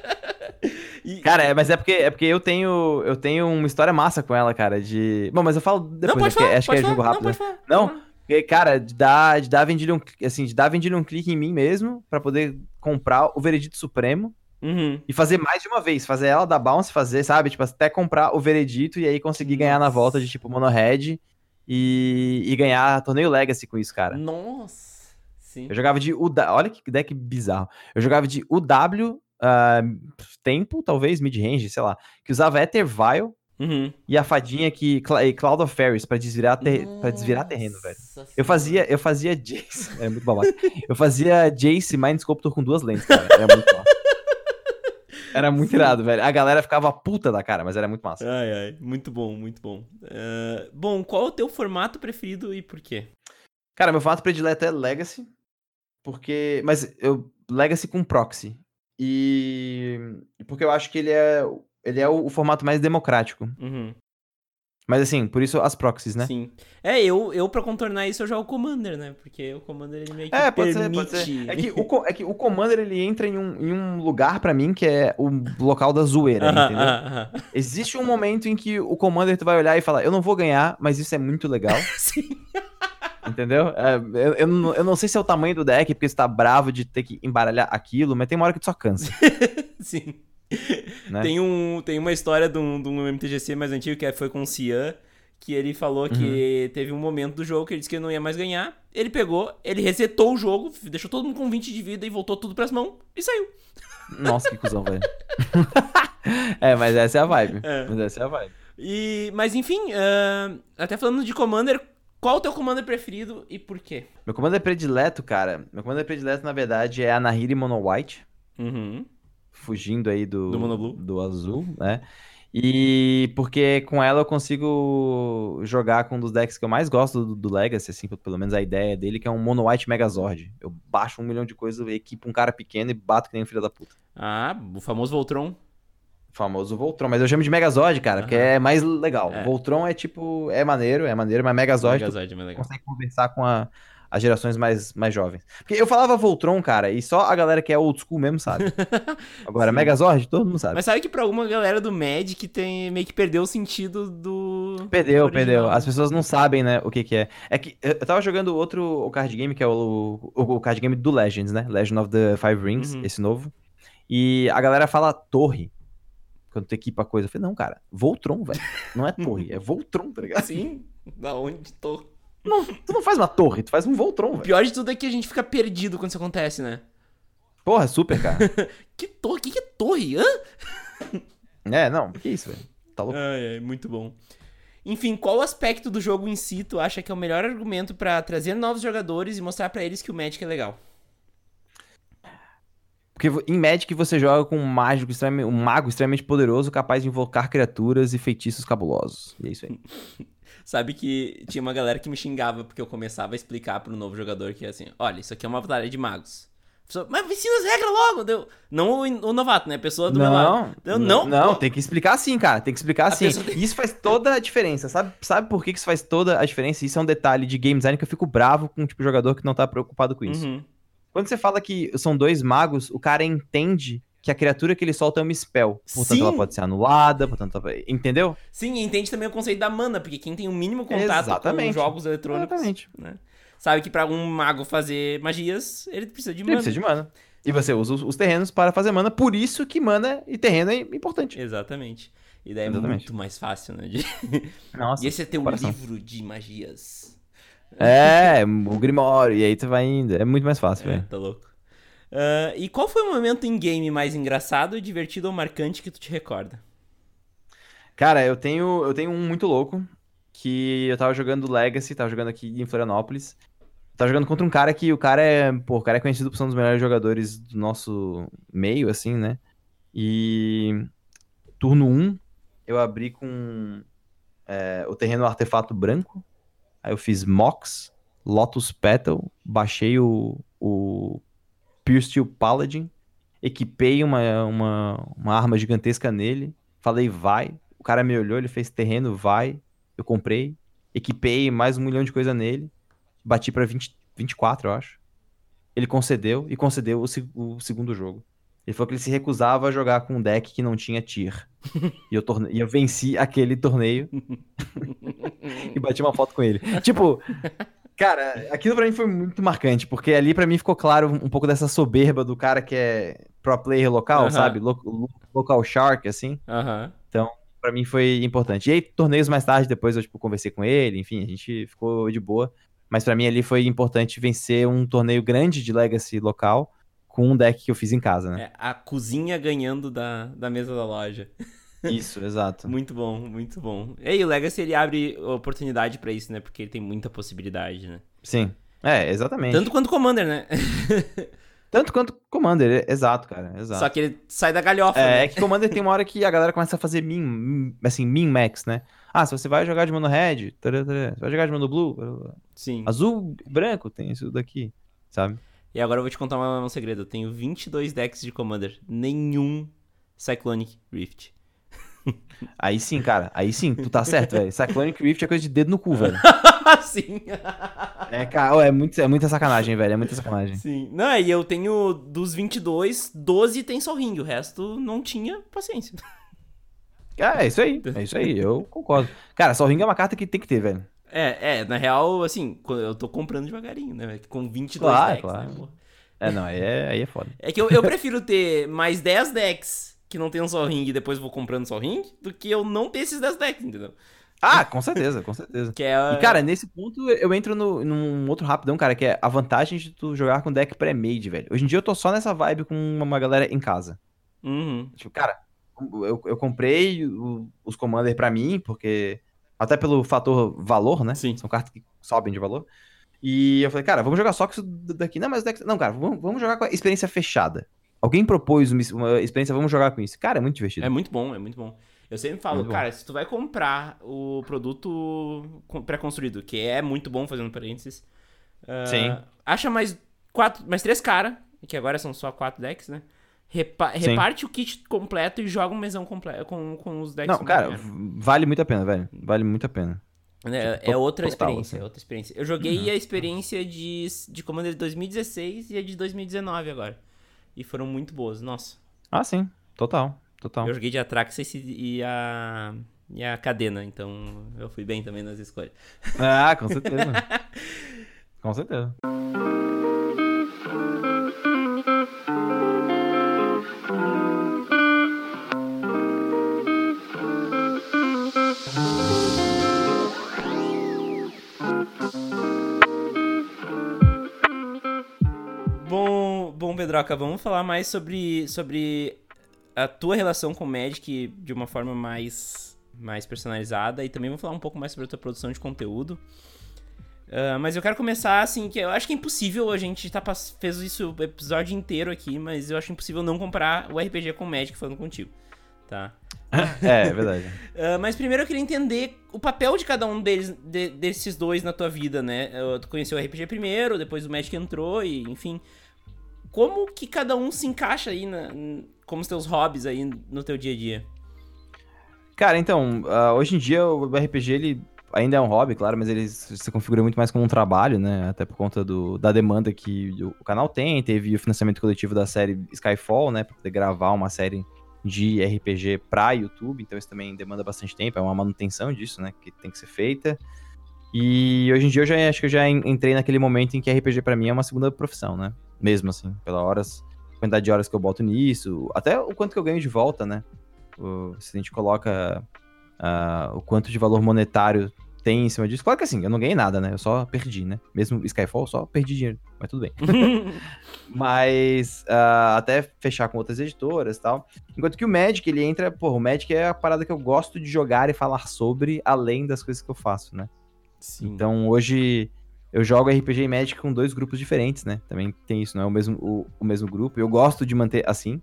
E- Cara, é, mas é porque, é porque eu tenho eu tenho uma história massa com ela, cara, de... Bom, mas eu falo depois, não, pode acho que, falar, acho que pode é falar. jogo rápido. Não, né? falar. Não? Falar. Porque, cara, de dar, de dar Vendillion, assim, de dar Vendillion clique em mim mesmo, pra poder comprar o Veredito Supremo Uhum. e fazer mais de uma vez. Fazer ela da bounce, fazer, sabe? Tipo, até comprar o Veredito e aí conseguir ganhar na volta de, tipo, Mono Red e, e ganhar torneio Legacy com isso, cara. Nossa. Sim. Eu jogava de UW, olha que deck bizarro. Eu jogava de UW, ah, tempo, talvez, mid-range, sei lá, que usava Ether Vial Uhum. e a fadinha que Cla- e Cloud of Fairies pra desvirar, ter, pra desvirar terreno, velho. Eu fazia, eu fazia Jace. [laughs] É muito babaca. Eu fazia Jace Mind Sculptor com duas lentes, cara. Era muito massa. Era muito irado, velho. A galera ficava puta da cara, mas era muito massa. Ai, ai, muito bom, muito bom. Ah, bom, qual é o teu formato preferido e por quê? Cara, meu formato predileto é Legacy. Porque. Mas eu. Legacy com proxy. E. Porque eu acho que ele é. Ele é o, o formato mais democrático. Uhum. Mas assim, por isso as proxies, né? Sim. É, eu, eu pra contornar isso eu jogo o Commander, né? Porque o Commander ele meio que É, pode permite... ser, pode ser. É que o, é que o Commander, ele entra em um, em um lugar pra mim que é o local da zoeira, entendeu? Existe um momento em que o Commander tu vai olhar e falar, eu não vou ganhar, mas isso é muito legal, [laughs] Sim. entendeu? É, eu, eu, não, eu não sei se é o tamanho do deck, porque você tá bravo de ter que embaralhar aquilo, mas tem uma hora que tu só cansa, [laughs] Sim. Né? Tem, um, tem uma história de um, de um MTGC mais antigo que foi com o Cian, que ele falou que Uhum. teve um momento do jogo que ele disse que ele não ia mais ganhar. Ele pegou, ele resetou o jogo, deixou todo mundo com 20 de vida e voltou tudo pras mãos e saiu. Nossa, que cuzão, velho. [laughs] é, mas essa é a vibe. É. Mas essa é a vibe. E, mas enfim, ah, até falando de Commander, qual o teu Commander preferido e por quê? Meu Commander predileto, cara, meu Commander predileto, na verdade, é a Nahiri Mono White. Uhum. Fugindo aí do, Do do azul, né? E porque com ela eu consigo jogar com um dos decks que eu mais gosto do, do Legacy, assim, pelo menos a ideia dele, que é um Mono White Megazord. Eu baixo um milhão de coisas, equipo um cara pequeno e bato que nem um filho da puta. Ah, o famoso Voltron. Famoso Voltron, mas eu chamo de Megazord, cara, porque Aham. é mais legal. É. Voltron é tipo, é maneiro, é maneiro, mas Megazord, Megazord é mais legal. consegue conversar com a- as gerações mais, mais jovens. Porque eu falava Voltron, cara, e só a galera que é old school mesmo sabe. [laughs] Agora, Sim. Megazord, todo mundo sabe. Mas sabe que pra alguma galera do Magic tem meio que perdeu o sentido do. Perdeu, do perdeu. As pessoas não sabem, né, o que que é. É que eu tava jogando outro o card game, que é o, o, o card game do Legends, né? Legend of the Five Rings, Uhum. esse novo. E a galera fala torre. Quando tu equipa a coisa. Eu falei, não, cara, Voltron, velho. Não é torre, é Voltron, tá ligado? Assim, da onde tô. Não, tu não faz uma torre, tu faz um Voltron, O velho. pior de tudo é que a gente fica perdido quando isso acontece, né? Porra, super, cara. [laughs] Que torre? Que que é torre? Hã? é, não, que isso, velho. Tá louco. Ai, ai, muito bom. Enfim, qual aspecto do jogo em si tu acha que é o melhor argumento pra trazer novos jogadores e mostrar pra eles que o Magic é legal? Porque em Magic você joga com um mágico extremamente, um mago extremamente poderoso, capaz de invocar criaturas e feitiços cabulosos. E é isso aí. [laughs] Sabe que tinha uma galera que me xingava porque eu começava a explicar pro novo jogador que assim, olha, isso aqui é uma batalha de magos. Pessoa, Mas me ensina as regras logo! Deu... Não o, o novato, né? A pessoa do meu lado. Eu, não, não, tem que explicar assim, cara. Tem que explicar assim. tem- E isso faz toda a diferença. Sabe, sabe por que isso faz toda a diferença? Isso é um detalhe de game design que eu fico bravo com tipo de jogador que não tá preocupado com isso. Uhum. Quando você fala que são dois magos, o cara entende que a criatura que ele solta é uma spell. Portanto, Sim. ela pode ser anulada, portanto, ela- entendeu? Sim, e entende também o conceito da mana, porque quem tem o mínimo contato Exatamente. com jogos eletrônicos, Exatamente. né? Sabe que pra um mago fazer magias, ele precisa de Ele mana. precisa de mana. E você usa os, os terrenos para fazer mana, por isso que mana e terreno é importante. Exatamente. E daí é Exatamente. muito mais fácil, né? de- [laughs] Nossa. E esse é teu coração. livro de magias. É, o Grimório, e aí tu vai indo. É muito mais fácil, É, velho. tá louco. Ah, e qual foi o momento em game mais engraçado, divertido ou marcante que tu te recorda? Cara, eu tenho, eu tenho um muito louco, que eu tava jogando Legacy, tava jogando aqui em Florianópolis. Tava jogando contra um cara que o cara é, pô, o cara é conhecido por ser um dos melhores jogadores do nosso meio, assim, né? E turno 1, eu abri com é, o terreno artefato branco. Aí eu fiz Mox, Lotus Petal, baixei o, o Pure Steel Paladin, equipei uma, uma, uma arma gigantesca nele, falei vai. O cara me olhou, ele fez terreno, vai. Eu comprei, equipei mais um milhão de coisa nele, bati pra 20, 24, eu acho. Ele concedeu e concedeu o, o segundo jogo. Ele falou que ele se recusava a jogar com um deck que não tinha tier. [laughs] e, eu torne... e eu venci aquele torneio [laughs] [laughs] e bati uma foto com ele. Tipo, cara, aquilo pra mim foi muito marcante, porque ali pra mim ficou claro um pouco dessa soberba do cara que é pro player local, Aham. sabe? Lo- lo- local shark, assim. Aham. Pra mim foi importante. E aí, torneios mais tarde, depois eu, tipo, conversei com ele, enfim, a gente ficou de boa. Mas pra mim ali foi importante vencer um torneio grande de Legacy local com um deck que eu fiz em casa, né? É, a cozinha ganhando da, da mesa da loja. [laughs] Isso, exato. Muito bom, muito bom. E aí, o Legacy ele abre oportunidade pra isso, né? Porque ele tem muita possibilidade, né? Sim. É, exatamente. Tanto quanto Commander, né? [laughs] Tanto quanto Commander, é- exato, cara. Exato. Só que ele sai da galhofa, É, né? é que Commander tem uma hora que a galera começa a fazer min, min- assim, min-max, né? Ah, se você vai jogar de mono red, tará, tará, você vai jogar de mono blue. Sim. azul, branco, tem isso daqui, sabe? E agora eu vou te contar um segredo. Eu tenho 22 decks de Commander. Nenhum Cyclonic Rift. [laughs] Aí sim, cara. Aí sim, tu tá certo, velho. Cyclonic Rift é coisa de dedo no cu, velho. [laughs] sim. É, cara, é, muito, é muita sacanagem, velho. É muita sacanagem. Sim. Não, e eu tenho dos 22, 12 tem só ring, o resto não tinha paciência. É, [laughs] é isso aí. É isso aí, eu concordo. Cara, só ring é uma carta que tem que ter, velho. É, é, na real, assim, eu tô comprando devagarinho, né? velho? Com 22 Claro, decks, claro. né? pô? É, não, aí é, aí é foda. É que eu, eu prefiro ter mais 10 decks que não tem um só ring e depois vou comprando só ring, do que eu não ter esses 10 decks, entendeu? Ah, com certeza, com certeza. Que é. E, cara, nesse ponto eu entro no, num outro rapidão, cara, que é a vantagem de tu jogar com deck pré-made, velho. Hoje em dia eu tô só nessa vibe com uma, uma galera em casa. Uhum. Tipo, cara, eu, eu comprei o- os Commander pra mim, porque. Até pelo fator valor, né? Sim. São cartas que sobem de valor. E eu falei, cara, vamos jogar só com isso daqui. Não, mas o deck. Não, cara, vamos, vamos jogar com a experiência fechada. Alguém propôs uma, experiência, vamos jogar com isso. Cara, é muito divertido. É muito bom, é muito bom. Eu sempre falo, Muito bom. cara, se tu vai comprar o produto pré-construído, que é muito bom fazendo parênteses, ah, Sim. acha mais quatro, mais três caras, que agora são só quatro decks, né? Repa- Sim. reparte o kit completo e joga um mesão completo com, com os decks. Não, cara, completos. vale muito a pena, velho. Vale muito a pena. É, Tipo, é outra total, experiência, assim. é outra experiência. Eu joguei a experiência de, de Commander de 2016 e a de 2019 agora. E foram muito boas, nossa. Ah, sim. Total. Total. Eu joguei de Atraxas e, a. E a Cadena, então eu fui bem também nas escolhas. Ah, com certeza. [laughs] com certeza. Pedroca, vamos falar mais sobre, sobre a tua relação com o Magic de uma forma mais, mais personalizada e também vamos falar um pouco mais sobre a tua produção de conteúdo. Ah, mas eu quero começar assim, que eu acho que é impossível, a gente tá, fez isso o episódio inteiro aqui, mas eu acho impossível não comparar o RPG com o Magic falando contigo, tá? [laughs] É, é verdade. Ah, mas primeiro eu queria entender o papel de cada um deles, de- desses dois na tua vida, né? Tu conheceu o RPG primeiro, depois o Magic entrou e, enfim. Como que cada um se encaixa aí na, como os teus hobbies aí no teu dia a dia? Cara, então, ah, hoje em dia o RPG ele ainda é um hobby, claro, mas ele se se configura muito mais como um trabalho, né? Até por conta do, da demanda que o canal tem. Teve o financiamento coletivo da série Skyfall, né? Pra poder gravar uma série de RPG pra YouTube, então isso também demanda bastante tempo, é uma manutenção disso, né? Que tem que ser feita. E hoje em dia eu já acho que eu já en- entrei naquele momento em que RPG pra mim é uma segunda profissão, né? Mesmo assim, pela horas, quantidade de horas que eu boto nisso, até o quanto que eu ganho de volta, né? O- se a gente coloca ah, o quanto de valor monetário tem em cima disso. Claro que assim, eu não ganhei nada, né? Eu só perdi, né? Mesmo Skyfall, eu só perdi dinheiro, mas tudo bem. [laughs] Mas ah, até fechar com outras editoras e tal. Enquanto que o Magic, ele entra, pô, o Magic é a parada que eu gosto de jogar e falar sobre, além das coisas que eu faço, né? Sim. Então hoje eu jogo RPG e Magic com dois grupos diferentes, né? Também tem isso, não é o mesmo, o, o mesmo grupo. Eu gosto de manter assim,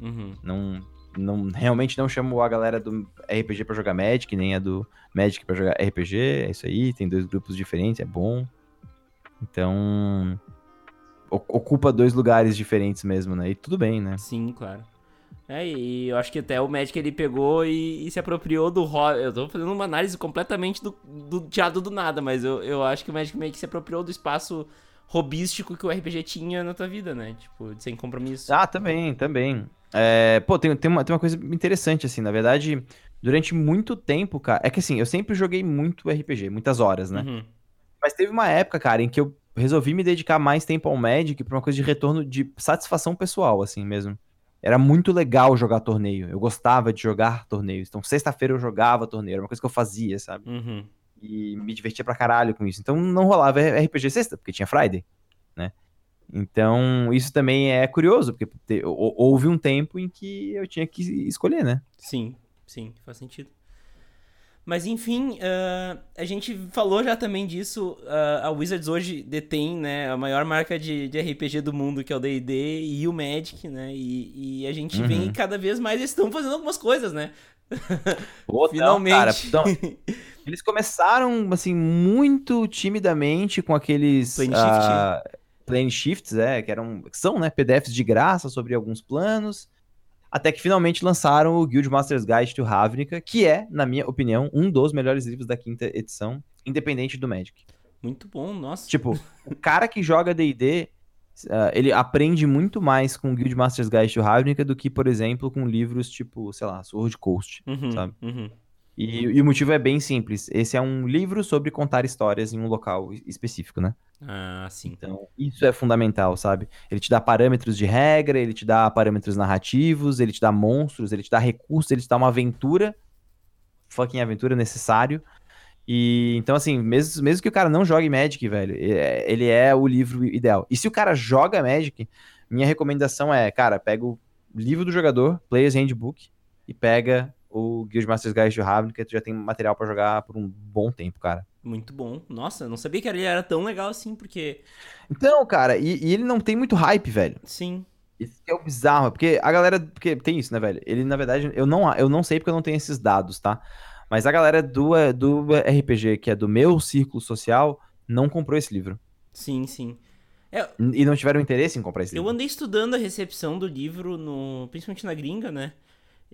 Uhum. não, não realmente não chamo a galera do RPG pra jogar Magic, nem a do Magic pra jogar RPG. É isso aí, tem dois grupos diferentes, é bom. Então ocupa dois lugares diferentes mesmo, né? E tudo bem, né? Sim, claro. É, e eu acho que até o Magic ele pegou e, e se apropriou do hobby. Eu tô fazendo uma análise completamente do, do teatro do nada, mas eu, eu acho que o Magic meio que se apropriou do espaço robístico que o RPG tinha na tua vida, né? Tipo, sem compromisso. Ah, também, também. É, pô, tem, tem, uma, tem uma coisa interessante, assim, na verdade, durante muito tempo, cara. É que assim, eu sempre joguei muito RPG, muitas horas, né? Uhum. Mas teve uma época, cara, em que eu resolvi me dedicar mais tempo ao Magic por uma coisa de retorno de satisfação pessoal, assim mesmo. Era muito legal jogar torneio. Eu gostava de jogar torneios. Então, sexta-feira eu jogava torneio. Era uma coisa que eu fazia, sabe? Uhum. E me divertia pra caralho com isso. Então, não rolava RPG sexta, porque tinha Friday, né? Então, isso também é curioso, porque houve um tempo em que eu tinha que escolher, né? Sim, sim, faz sentido. Mas enfim, ah, a gente falou já também disso. ah, a Wizards hoje detém né, a maior marca de, de RPG do mundo, que é o DD e o Magic, né? E, e a gente Uhum. vem cada vez mais eles estão fazendo algumas coisas, né? [laughs] Finalmente. Não, cara, então, eles começaram, assim, muito timidamente com aqueles... Plane ah, plane shifts, é, que eram, que são, né, PDFs de graça sobre alguns planos. Até que finalmente lançaram o Guild Masters Guide to Ravnica, que é, na minha opinião, um dos melhores livros da quinta edição, independente do Magic. Muito bom, nossa. Tipo, o cara que joga D&D, uh, ele aprende muito mais com o Guild Masters Guide to Ravnica do que, por exemplo, com livros tipo, sei lá, Sword Coast, Uhum, sabe? uhum. E, e o motivo é bem simples. Esse é um livro sobre contar histórias em um local es- específico, né? Ah, sim. Então, isso é fundamental, sabe? Ele te dá parâmetros de regra, ele te dá parâmetros narrativos, ele te dá monstros, ele te dá recursos, ele te dá uma aventura, fucking aventura necessário. E então, assim, mesmo, mesmo que o cara não jogue Magic, velho, é- ele é o livro ideal. E se o cara joga Magic, minha recomendação é, cara, pega o livro do jogador, Player's Handbook, e pega o Guild Masters Guide de Ravnica, tu já tem material pra jogar por um bom tempo, cara. Muito bom. Nossa, eu não sabia que ele era tão legal assim, porque. Então, cara, e, e ele não tem muito hype, velho. Sim. Isso é o bizarro, porque a galera. Porque tem isso, né, velho? Ele, na verdade, eu não, eu não sei porque eu não tenho esses dados, tá? Mas a galera do, do RPG, que é do meu círculo social, não comprou esse livro. Sim, sim. E não tiveram interesse em comprar esse Eu livro. andei estudando a recepção do livro, no, principalmente na gringa, né?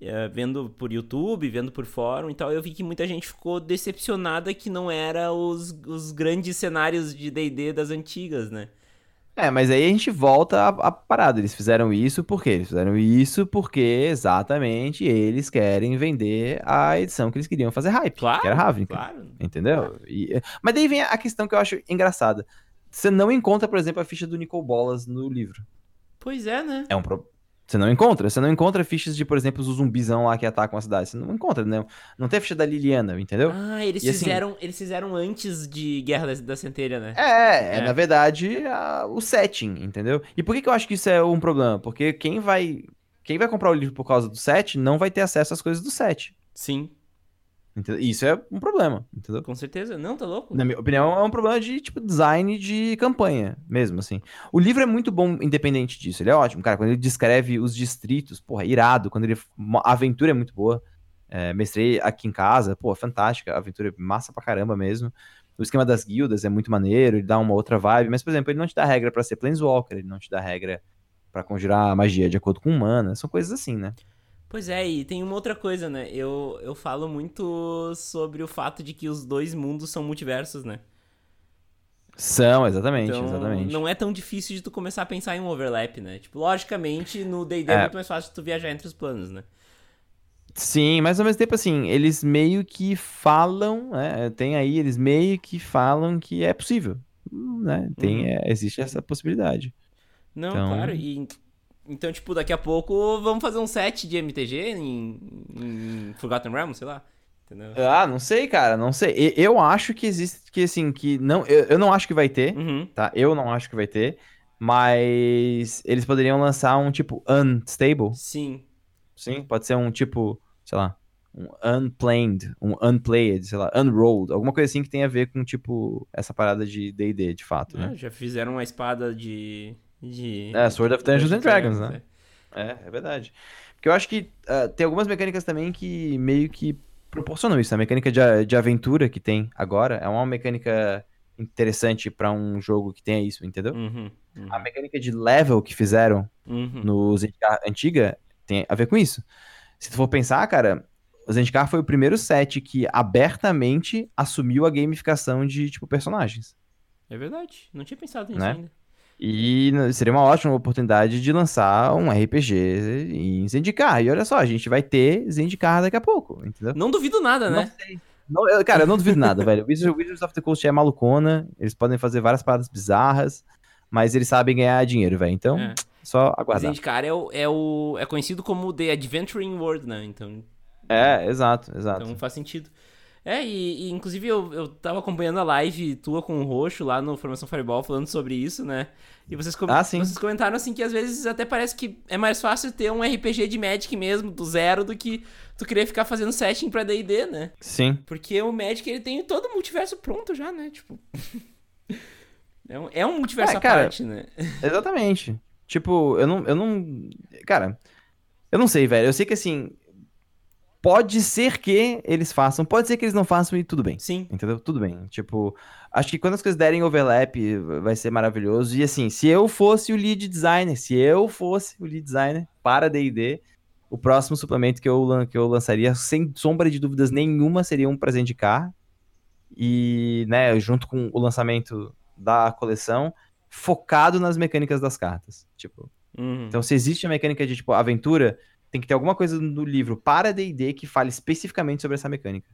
É, vendo por YouTube, vendo por fórum e tal, eu vi que muita gente ficou decepcionada que não era os, os grandes cenários de D&D das antigas, né? É, mas aí a gente volta à, à parada. Eles fizeram isso por quê? Eles fizeram isso porque exatamente eles querem vender a edição que eles queriam fazer hype, Claro, que era Ravnica. Claro. Entendeu? E- mas daí vem a questão que eu acho engraçada. Você não encontra, por exemplo, a ficha do Nicol Bolas no livro. Pois é, né? É um pro... Você não encontra. Você não encontra fichas de, por exemplo, os zumbizão lá que atacam a cidade. Você não encontra, não. Não tem a ficha da Liliana, entendeu? Ah, eles E assim- fizeram, eles fizeram antes de Guerra da, da Centelha, né? É, é, É. na verdade, a- o setting, entendeu? E por que, que eu acho que isso é um problema? Porque quem vai. Quem vai comprar o livro por causa do set não vai ter acesso às coisas do set. Sim, Isso é um problema, entendeu? com certeza. Não, tá louco? Na minha opinião, é um problema de, tipo, design de campanha, mesmo, assim. O livro é muito bom, independente disso. Ele é ótimo, cara. Quando ele descreve os distritos, porra, irado. Quando ele... A aventura é muito boa. É, mestrei aqui em casa, pô, fantástica. A aventura é massa pra caramba mesmo. O esquema das guildas é muito maneiro, ele dá uma outra vibe. Mas, por exemplo, ele não te dá regra pra ser Planeswalker, ele não te dá regra pra conjurar magia de acordo com humana. São coisas assim, né? Pois é, e tem uma outra coisa, né? Eu, eu falo muito sobre o fato de que os dois mundos são multiversos, né? São, exatamente, Então, exatamente. não é tão difícil de tu começar a pensar em um overlap, né? Tipo, logicamente, no D&D é. É. muito mais fácil tu viajar entre os planos, né? Sim, mas ao mesmo tempo, assim, eles meio que falam, né? Tem aí, eles meio que falam que é possível, né? Tem, Uhum. é, existe essa possibilidade. Não, Então- claro, e... Então, tipo, daqui a pouco vamos fazer um set de MTG em, em Forgotten Realms, sei lá. Entendeu? Ah, não sei, cara, não sei. Eu acho que existe, que assim, que não, eu, eu não acho que vai ter, Uhum. tá? Eu não acho que vai ter, mas eles poderiam lançar um tipo unstable, Sim. sim? Pode ser um tipo, sei lá, um unplanned, um unplayed, sei lá, unrolled, alguma coisa assim que tenha a ver com, tipo, essa parada de D&D, de fato, né? Ah, já fizeram uma espada de... de... É, Sword of Dungeons and Dragons, né? é. É, é verdade. Porque eu acho que ah, tem algumas mecânicas também que meio que proporcionam isso. A mecânica de, de aventura que tem agora é uma mecânica interessante pra um jogo que tenha isso, entendeu? Uhum, uhum, A mecânica de level que fizeram uhum. no Zendikar antiga tem a ver com isso. Se tu for pensar, cara, o Zendikar foi o primeiro set que abertamente assumiu a gamificação de, tipo, personagens. É verdade, não tinha pensado nisso Né? ainda. E seria uma ótima oportunidade de lançar um RPG em Zendikar. E olha só, a gente vai ter Zendikar daqui a pouco, entendeu? Não duvido nada, Não né? sei. Não, eu- cara, eu não duvido nada, [laughs] velho. Wizards, Wizards of the Coast é malucona, eles podem fazer várias paradas bizarras, mas eles sabem ganhar dinheiro, velho. Então, É. só aguardar. Zendikar é, o, é, o, é conhecido como The Adventuring World, né? Então, É, exato, exato. então faz sentido. É, e, e, inclusive eu, eu tava acompanhando a live tua com o Roxo lá no Formação Fireball falando sobre isso, né? E vocês, com- Ah, vocês comentaram assim que às vezes até parece que é mais fácil ter um RPG de Magic mesmo, do zero, do que tu querer ficar fazendo setting pra D&D, né? Sim. Porque o Magic ele tem todo o multiverso pronto já, né? Tipo. [laughs] é, um, é um multiverso É, à cara, parte, né? [laughs] Exatamente. Tipo, eu não, eu não. Cara, eu não sei, velho. Eu sei que assim. Pode ser que eles façam, pode ser que eles não façam e tudo bem. Sim. Entendeu? Tudo bem. Tipo, acho que quando as coisas derem overlap, vai ser maravilhoso. E assim, se eu fosse o lead designer, se eu fosse o lead designer para D&D, o próximo suplemento que eu, que eu lançaria, sem sombra de dúvidas nenhuma, seria um presente de car. E, né, junto com o lançamento da coleção, focado nas mecânicas das cartas. Tipo, Uhum. então se existe a mecânica de, tipo, aventura, tem que ter alguma coisa no livro para D&D que fale especificamente sobre essa mecânica.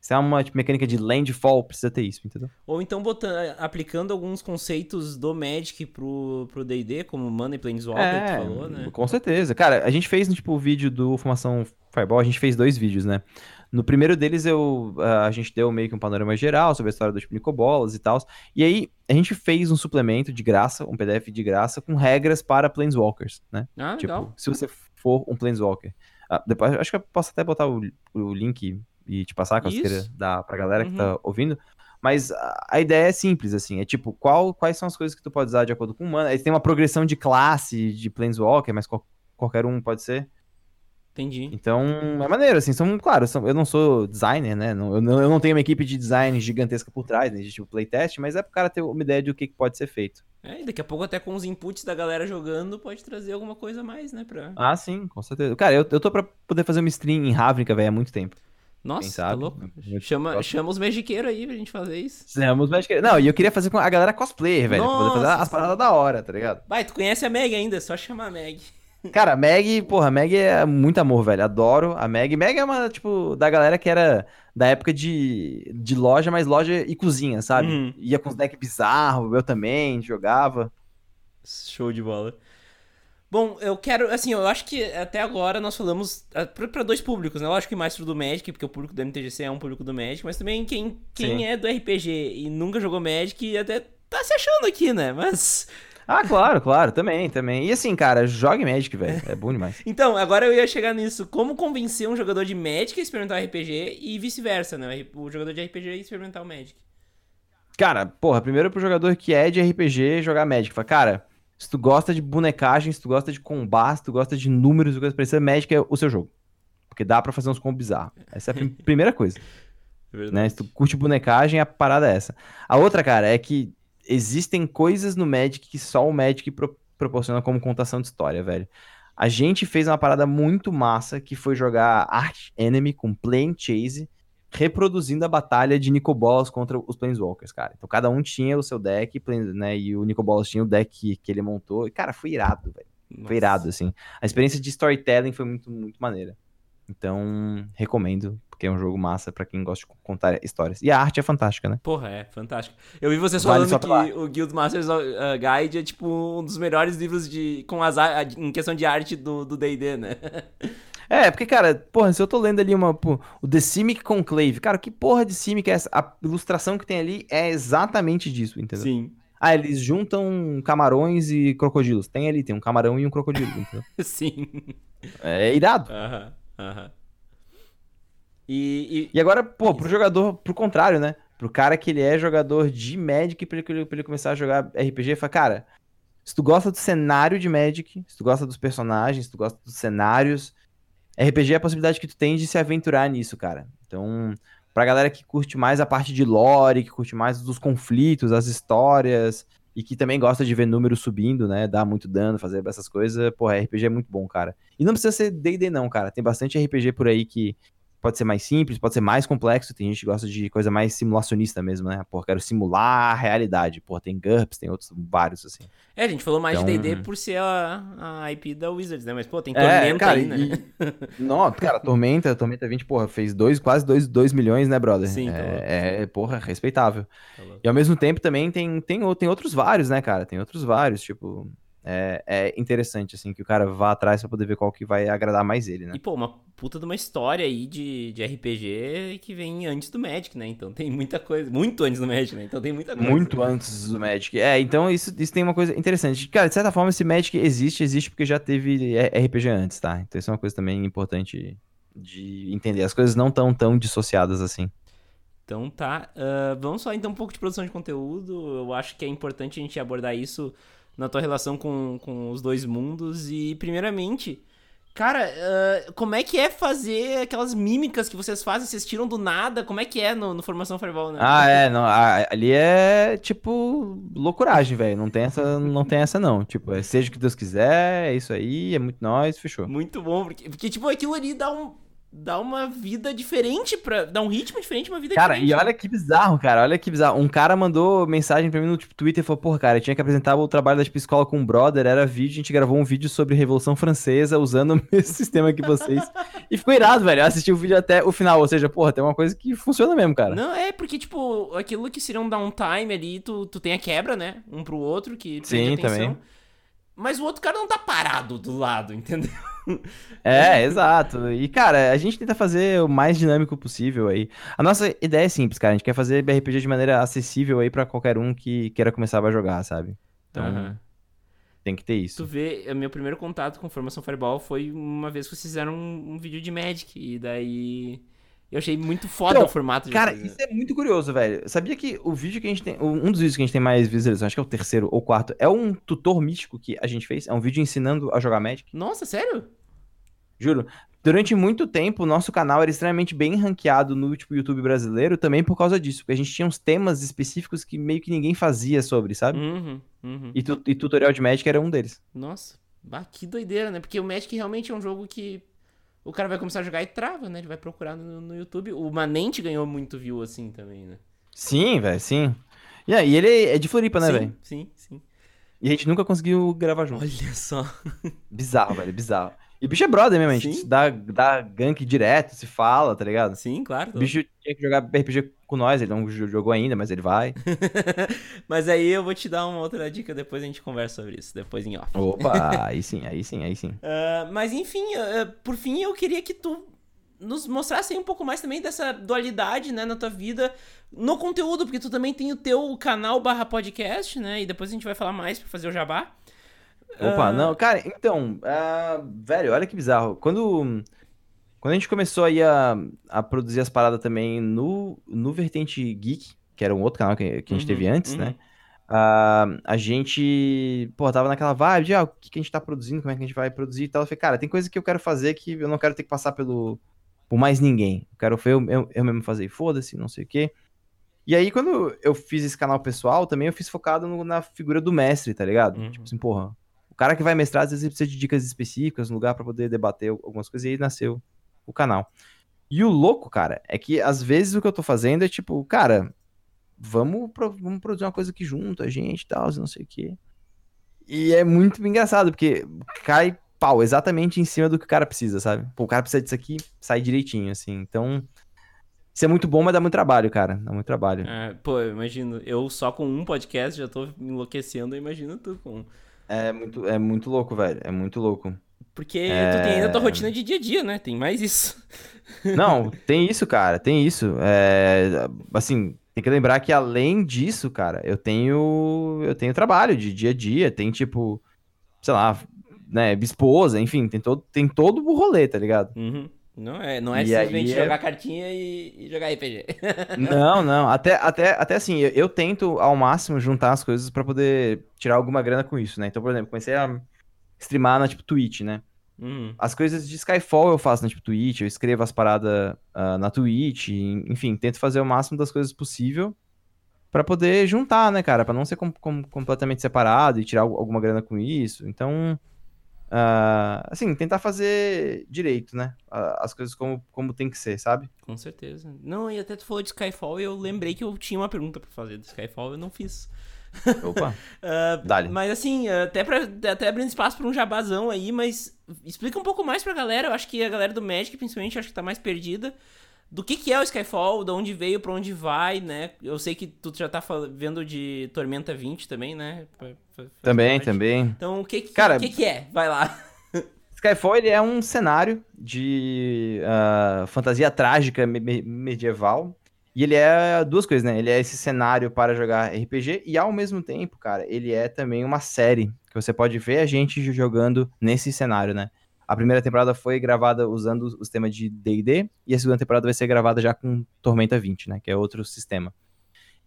Se é uma tipo, mecânica de landfall, precisa ter isso, entendeu? Ou então botando, aplicando alguns conceitos do Magic pro pro D&D, como Mana e Planeswalker, que tu falou, né? com certeza. Cara, a gente fez, tipo, o vídeo do Formação Fireball, a gente fez dois vídeos, né? No primeiro deles, eu, a gente deu meio que um panorama geral sobre a história dos Nicobolas e tal. E aí, a gente fez um suplemento de graça, um PDF de graça, com regras para Planeswalkers, né? Ah, Tipo, legal. se você for um Planeswalker. Ah, depois, acho que eu posso até botar o, o link e te passar, caso Isso. queira dar pra galera que Uhum. tá ouvindo. Mas a, a ideia é simples, assim. É tipo, qual, quais são as coisas que tu pode usar de acordo com o mana. Aí tem uma progressão de classe, de Planeswalker, mas qual- qualquer um pode ser. Entendi. Então, é maneiro, assim. São, claro, são- eu não sou designer, né? não- eu, não, eu não tenho uma equipe de design gigantesca por trás, né? De tipo playtest, mas é pro cara ter uma ideia de o que que pode ser feito. É, e daqui a pouco até com os inputs da galera jogando, pode trazer alguma coisa a mais, né, pra... Ah, sim, com certeza. Cara, eu, eu tô pra poder fazer uma stream em Ravnica, velho, há muito tempo. Nossa, tá louco. Chama, chama os magiqueiros aí pra gente fazer isso. Fizemos Magic Não, e eu queria fazer com a galera cosplayer, velho. Pra poder fazer as paradas da hora, tá ligado? Vai, tu conhece a Meg ainda, é só chamar a Meg. Cara, Meg, porra, Meg é muito amor, velho. Adoro a Meg. Meg é uma, tipo, da galera que era da época de, de loja, mas loja e cozinha, sabe? Uhum. Ia com os decks bizarros, eu também jogava. Show de bola. Bom, eu quero, assim, eu acho que até agora nós falamos ah, pra pra dois públicos, né? Lógico que mais pro do Magic, porque o público do MTGC é um público do Magic, mas também quem, quem Sim. é do RPG e nunca jogou Magic até tá se achando aqui, né? Mas. Ah, claro, claro, também, também. E assim, cara, jogue Magic, velho. É bom demais. [laughs] Então, agora eu ia chegar nisso. Como convencer um jogador de Magic a experimentar o RPG e vice-versa, né? O jogador de RPG a experimentar o Magic. Cara, porra, primeiro pro jogador que é de RPG jogar Magic. Fala, cara, se tu gosta de bonecagem, se tu gosta de combate, se tu gosta de números e coisas parecidas, Magic é o seu jogo. Porque dá pra fazer uns combos bizarros. Essa é a prim- [laughs] primeira coisa. né? Se tu curte bonecagem, a parada é essa. A outra, cara, é que existem coisas no Magic que só o Magic pro- proporciona como contação de história, velho. A gente fez uma parada muito massa que foi jogar Arch Enemy com Plane Chase, reproduzindo a batalha de Nicobolas contra os Planeswalkers, cara. Então cada um tinha o seu deck, né? E o Nicobolas tinha o deck que, que ele montou. E, cara, foi irado, velho. Foi irado, assim. A experiência de storytelling foi muito, muito maneira. Então, recomendo, porque é um jogo massa pra quem gosta de contar histórias. E a arte é fantástica, né? Porra, é fantástico. Eu vi vocês Vale falando que o Guild Masters uh, Guide é tipo um dos melhores livros de com as em questão de arte do D&D, né? [laughs] É, porque, cara, porra, se eu tô lendo ali uma, pô, o The Simic Conclave, cara, que porra de Simic é essa? A ilustração que tem ali é exatamente disso, entendeu? Sim. Ah, eles juntam camarões e crocodilos. Tem ali, tem um camarão e um crocodilo, entendeu? [laughs] Sim. É irado. Aham. Aham. E, E agora, pô, pro jogador, pro contrário, né? Pro cara que ele é jogador de Magic, pra ele, pra ele começar a jogar RPG, fala, cara, se tu gosta do cenário de Magic, se tu gosta dos personagens, se tu gosta dos cenários, RPG é a possibilidade que tu tem de se aventurar nisso, cara. Então, pra galera que curte mais a parte de lore, que curte mais dos conflitos, as histórias, e que também gosta de ver números subindo, né? Dar muito dano, fazer essas coisas, porra, RPG é muito bom, cara. E não precisa ser D&D não, cara. Tem bastante RPG por aí que pode ser mais simples, pode ser mais complexo. Tem gente que gosta de coisa mais simulacionista mesmo, né? Pô, quero simular a realidade. Pô, tem GURPS, tem outros vários, assim. é, a gente falou mais Então- de D&D por ser a, a IP da Wizards, né? Mas pô, tem É, Tormenta cara, aí, né? e- Não, cara, Tormenta, Tormenta 20, porra, fez dois, quase 2 dois, dois milhões, né, brother? Sim, tá é, é, porra, respeitável. Tá. E ao mesmo tempo também tem, tem, tem outros vários, né, cara? Tem outros vários, tipo... É, é interessante, assim, que o cara vá atrás pra poder ver qual que vai agradar mais ele, né? E, pô, uma puta de uma história aí de, de RPG que vem antes do Magic, né? Então tem muita coisa. Muito antes do Magic, né? Então tem muita coisa. Muito antes do Magic. É, então isso, isso tem uma coisa interessante. Cara, de certa forma, esse Magic existe, existe porque já teve RPG antes, tá? Então isso é uma coisa também importante de entender. As coisas não estão tão dissociadas assim. Então tá. ah, vamos falar então um pouco de produção de conteúdo. Eu acho que é importante a gente abordar isso na tua relação com, com os dois mundos. E, primeiramente, Cara, uh, como é que é fazer aquelas mímicas que vocês fazem? Vocês tiram do nada? Como é que é no, no Formação Fireball, né? Ah, é, não, ali é tipo loucuragem, velho. Não tem essa, não tem essa não. Tipo, é seja o que Deus quiser, é isso aí, é muito nós, fechou. Muito bom, porque, porque tipo, aquilo ali dá um dá uma vida diferente para dá um ritmo diferente, uma vida cara, diferente. Cara, e olha que bizarro, cara, olha que bizarro. Um cara mandou mensagem para mim no tipo, Twitter e falou: "Porra, cara, eu tinha que apresentar o trabalho da escola com um brother, era vídeo, a gente gravou um vídeo sobre Revolução Francesa usando o [laughs] mesmo sistema que vocês". e ficou irado, velho. Eu assisti o vídeo até o final, ou seja, porra, tem uma coisa que funciona mesmo, cara. Não, é porque tipo, aquilo que seria um downtime ali, tu, tu tem a quebra, né? Um pro outro que Sim, também. Mas o outro cara não tá parado do lado, entendeu? [laughs] É, exato. E, cara, a gente tenta fazer o mais dinâmico possível aí. A nossa ideia é simples, cara. A gente quer fazer RPG de maneira acessível aí para qualquer um que queira começar a jogar, sabe? Então, uhum. tem que ter isso. Tu vê, meu primeiro contato com Formação Fireball foi uma vez que vocês fizeram um, um vídeo de Magic. E daí eu achei muito foda então, o formato. cara, isso é muito curioso, velho. Sabia que o vídeo que a gente tem. Um dos vídeos que a gente tem mais visualizações, acho que é o terceiro ou quarto, é um tutor místico que a gente fez. É um vídeo ensinando a jogar Magic. Nossa, sério? Juro. Durante muito tempo, o nosso canal era extremamente bem ranqueado no tipo, YouTube brasileiro também por causa disso. Porque a gente tinha uns temas específicos que meio que ninguém fazia sobre, sabe? Uhum, uhum. E, tu, e tutorial de Magic era um deles. Nossa, bah, que doideira, né? Porque o Magic realmente é um jogo que o cara vai começar a jogar e trava, né? Ele vai procurar no, no YouTube. O Manente ganhou muito view assim também, né? Sim, velho, sim. E aí, ele é de Floripa, né, velho? Sim, sim. E a gente nunca conseguiu gravar junto. Olha só. Bizarro, velho, bizarro. E bicho é brother mesmo, a gente dá, dá gank direto, se fala, tá ligado? Sim, claro. O bicho tinha que jogar RPG com nós, ele não jogou ainda, mas ele vai. [laughs] mas aí eu vou te dar uma outra dica, depois a gente conversa sobre isso, depois em off. Opa, [laughs] aí sim, aí sim, aí sim. Uh, mas enfim, uh, por fim eu queria que tu nos mostrasse um pouco mais também dessa dualidade, né, na tua vida, no conteúdo, porque tu também tem o teu canal barra podcast, né, e depois a gente vai falar mais pra fazer o jabá. Opa, não, cara, então, uh, velho, olha que bizarro. Quando, quando a gente começou aí a, a produzir as paradas também no, no Vertente Geek, que era um outro canal que, que a gente uhum, teve antes, uhum. né? Uh, a gente, pô, tava naquela vibe de, ah, o que, que a gente tá produzindo, como é que a gente vai produzir e tal. Eu falei, cara, tem coisa que eu quero fazer que eu não quero ter que passar pelo, por mais ninguém. Eu quero eu, eu, eu mesmo fazer, foda-se, não sei o quê. E aí, quando eu fiz esse canal pessoal, também eu fiz focado no, na figura do mestre, tá ligado? Uhum. Tipo assim, porra, o cara que vai mestrar, às vezes, precisa de dicas específicas, um lugar para poder debater algumas coisas, e aí nasceu o canal. E o louco, cara, é que às vezes o que eu tô fazendo é tipo, cara, vamos, pro, vamos produzir uma coisa aqui junto, a gente e tal, não sei o quê. E é muito engraçado, porque cai pau exatamente em cima do que o cara precisa, sabe? Pô, o cara precisa disso aqui, sai direitinho, assim. Então, isso é muito bom, mas dá muito trabalho, cara. Dá muito trabalho. É, pô, eu imagino, eu só com um podcast já tô enlouquecendo, eu imagino tu com é muito, é muito louco, velho. É muito louco. Porque é... tu tem ainda a tua rotina de dia a dia, né? Tem mais isso. [laughs] Não, tem isso, cara. Tem isso. É, assim, tem que lembrar que além disso, cara, eu tenho eu tenho trabalho de dia a dia. Tem tipo, sei lá, né, esposa, enfim, tem todo, tem todo o rolê, tá ligado? Uhum. Não é, não é e simplesmente jogar é... cartinha e, e, jogar RPG. [laughs] Não, não. Até, até, até assim, eu, eu tento ao máximo juntar as coisas para poder tirar alguma grana com isso, né? Então, por exemplo, comecei a streamar na tipo Twitch, né? Uhum. As coisas de Skyfall eu faço na tipo Twitch, eu escrevo as paradas uh, na Twitch, enfim, tento fazer o máximo das coisas possível para poder juntar, né, cara? para não ser com, com, completamente separado e tirar alguma grana com isso. Então, Uh, assim, tentar fazer direito, né? As coisas como, como tem que ser, sabe? Com certeza. Não, e até tu falou de Skyfall e eu lembrei que eu tinha uma pergunta pra fazer do Skyfall eu não fiz. [laughs] Opa, uh, Dale. Mas assim, até, pra, até abrindo espaço pra um jabazão aí, mas explica um pouco mais pra galera. Eu acho que a galera do Magic, principalmente, acho que tá mais perdida do que, que é o Skyfall, de onde veio, para onde vai, né? Eu sei que tu já tá vendo de Tormenta 20 também, né? Também, parte. também. Então, o que, que, Cara, que, que é? Vai lá. [laughs] Skyfall ele é um cenário de uh, fantasia trágica me medieval. E ele é duas coisas, né? Ele é esse cenário para jogar RPG e ao mesmo tempo, cara, ele é também uma série que você pode ver a gente jogando nesse cenário, né? A primeira temporada foi gravada usando os temas de D&D e a segunda temporada vai ser gravada já com Tormenta 20, né, que é outro sistema.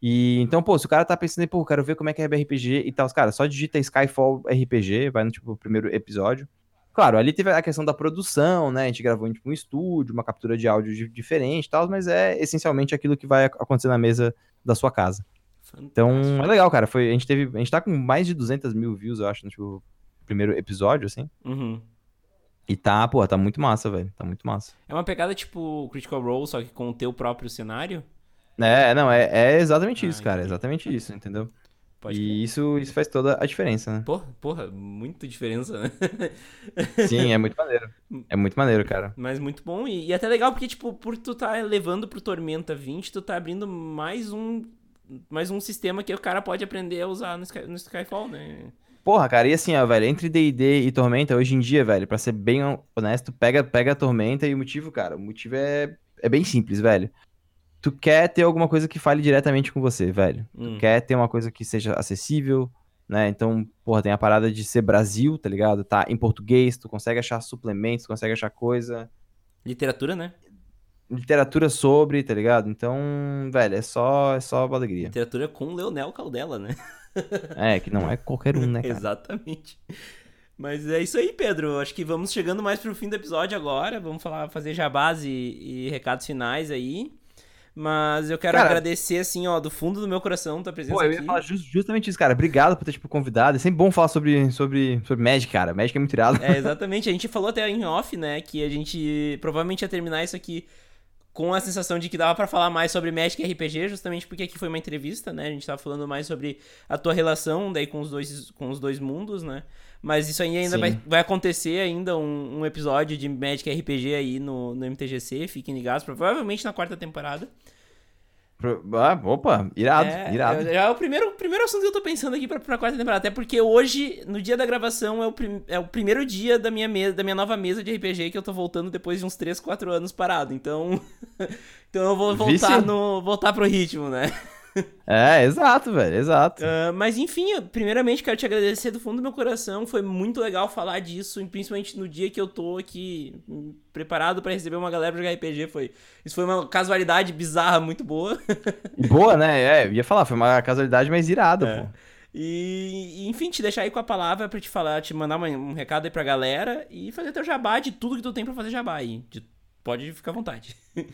E então, pô, se o cara tá pensando pô, quero ver como é que é RPG e tal, cara, só digita Skyfall RPG, vai no tipo primeiro episódio. Claro, ali teve a questão da produção, né? A gente gravou em tipo, um estúdio, uma captura de áudio diferente e tal, mas é essencialmente aquilo que vai acontecer na mesa da sua casa. Fantástico. Então, é legal, cara. Foi, a, gente teve, a gente tá com mais de 200 mil views, eu acho, no tipo, primeiro episódio, assim. Uhum. E tá, pô, tá muito massa, velho. Tá muito massa. É uma pegada tipo Critical Role, só que com o teu próprio cenário? É, não, é, é exatamente ah, isso, cara. É exatamente isso, entendeu? Pode e isso, isso faz toda a diferença, né? Porra, porra, muita diferença, né? [laughs] Sim, é muito maneiro. É muito maneiro, cara. Mas muito bom e, e até legal porque, tipo, por tu tá levando pro Tormenta 20, tu tá abrindo mais um mais um sistema que o cara pode aprender a usar no, Sky, no Skyfall, né? Porra, cara, e assim, ó, velho, entre D&D e Tormenta, hoje em dia, velho, pra ser bem honesto, pega, pega a Tormenta e o motivo, cara, o motivo é, é bem simples, velho tu quer ter alguma coisa que fale diretamente com você, velho. Hum. Tu quer ter uma coisa que seja acessível, né? Então, porra, tem a parada de ser Brasil, tá ligado? Tá em português, tu consegue achar suplementos, tu consegue achar coisa. Literatura, né? Literatura sobre, tá ligado? Então, velho, é só, é só alegria. Literatura com Leonel Caldela, né? [laughs] é, que não é qualquer um, né, [laughs] cara? Exatamente. Mas é isso aí, Pedro. Acho que vamos chegando mais pro fim do episódio agora. Vamos falar, fazer jabás e, e recados finais aí. Mas eu quero cara, agradecer, assim, ó, do fundo do meu coração tua presença pô, eu ia falar just, justamente isso, cara. Obrigado por ter, tipo, convidado. É sempre bom falar sobre, sobre, sobre Magic, cara. Magic é muito irado. É, exatamente. A gente falou até em off, né, que a gente provavelmente ia terminar isso aqui com a sensação de que dava para falar mais sobre Magic e RPG, justamente porque aqui foi uma entrevista, né? A gente tava falando mais sobre a tua relação daí com os dois, com os dois mundos, né? Mas isso aí ainda vai, vai acontecer ainda um, um, episódio de Magic RPG aí no, no MTGC, fiquem ligados, provavelmente na quarta temporada. Ah, opa, irado, é, irado. É, é, o primeiro, primeiro assunto que eu tô pensando aqui pra, pra quarta temporada. Até porque hoje, no dia da gravação, é o, prim, é o primeiro dia da minha, mesa, da minha nova mesa de RPG que eu tô voltando depois de uns 3, 4 anos parado. Então. [laughs] então eu vou voltar, no, voltar pro ritmo, né? É, exato, velho, exato. Uh, mas enfim, primeiramente quero te agradecer do fundo do meu coração. Foi muito legal falar disso, principalmente no dia que eu tô aqui hum, preparado para receber uma galera pra jogar RPG. Foi, isso foi uma casualidade bizarra, muito boa. [laughs] boa, né? É, ia falar, foi uma casualidade mais irada, é. pô. E, enfim, te deixar aí com a palavra pra te falar, te mandar um recado aí pra galera e fazer teu jabá de tudo que tu tem pra fazer jabá aí. De, pode ficar à vontade. [laughs]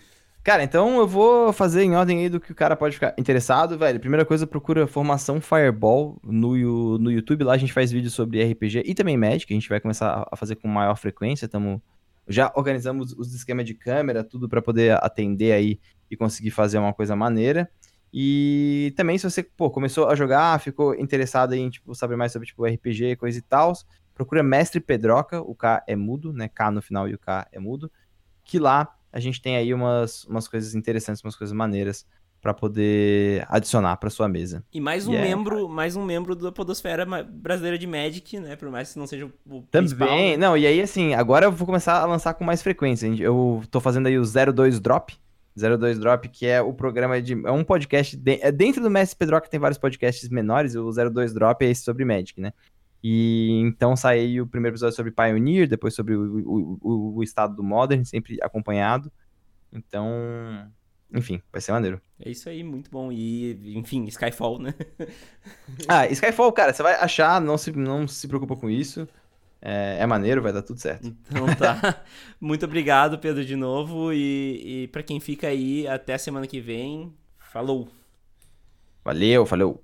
Cara, então eu vou fazer em ordem aí do que o cara pode ficar interessado, velho. Primeira coisa, procura formação Fireball no, no YouTube. Lá a gente faz vídeos sobre RPG e também Magic. A gente vai começar a fazer com maior frequência. Tamo, já organizamos os esquemas de câmera, tudo para poder atender aí e conseguir fazer uma coisa maneira. E também, se você pô, começou a jogar, ficou interessado em tipo, saber mais sobre tipo, RPG, coisa e tal, procura Mestre Pedroca. O K é mudo, né? K no final e o K é mudo. Que lá a gente tem aí umas, umas coisas interessantes, umas coisas maneiras para poder adicionar para sua mesa. E mais um yeah. membro, mais um membro da podosfera brasileira de Magic, né? Por mais que não seja o principal. Também, não, e aí assim, agora eu vou começar a lançar com mais frequência. Eu tô fazendo aí o 02 Drop, 02 Drop, que é o programa de. É um podcast. De, é dentro do Mestre Pedro que tem vários podcasts menores. O 02 Drop é esse sobre Magic, né? E então saiu o primeiro episódio sobre Pioneer, depois sobre o, o, o, estado do Modern, sempre acompanhado. Então, enfim, vai ser maneiro. É isso aí, muito bom. E, enfim, Skyfall, né? [laughs] ah, Skyfall, cara, você vai achar, não se, não se preocupa com isso. É, é maneiro, vai dar tudo certo. Então tá. [laughs] muito obrigado, Pedro, de novo. E, e para quem fica aí, até semana que vem. Falou! Valeu, falou!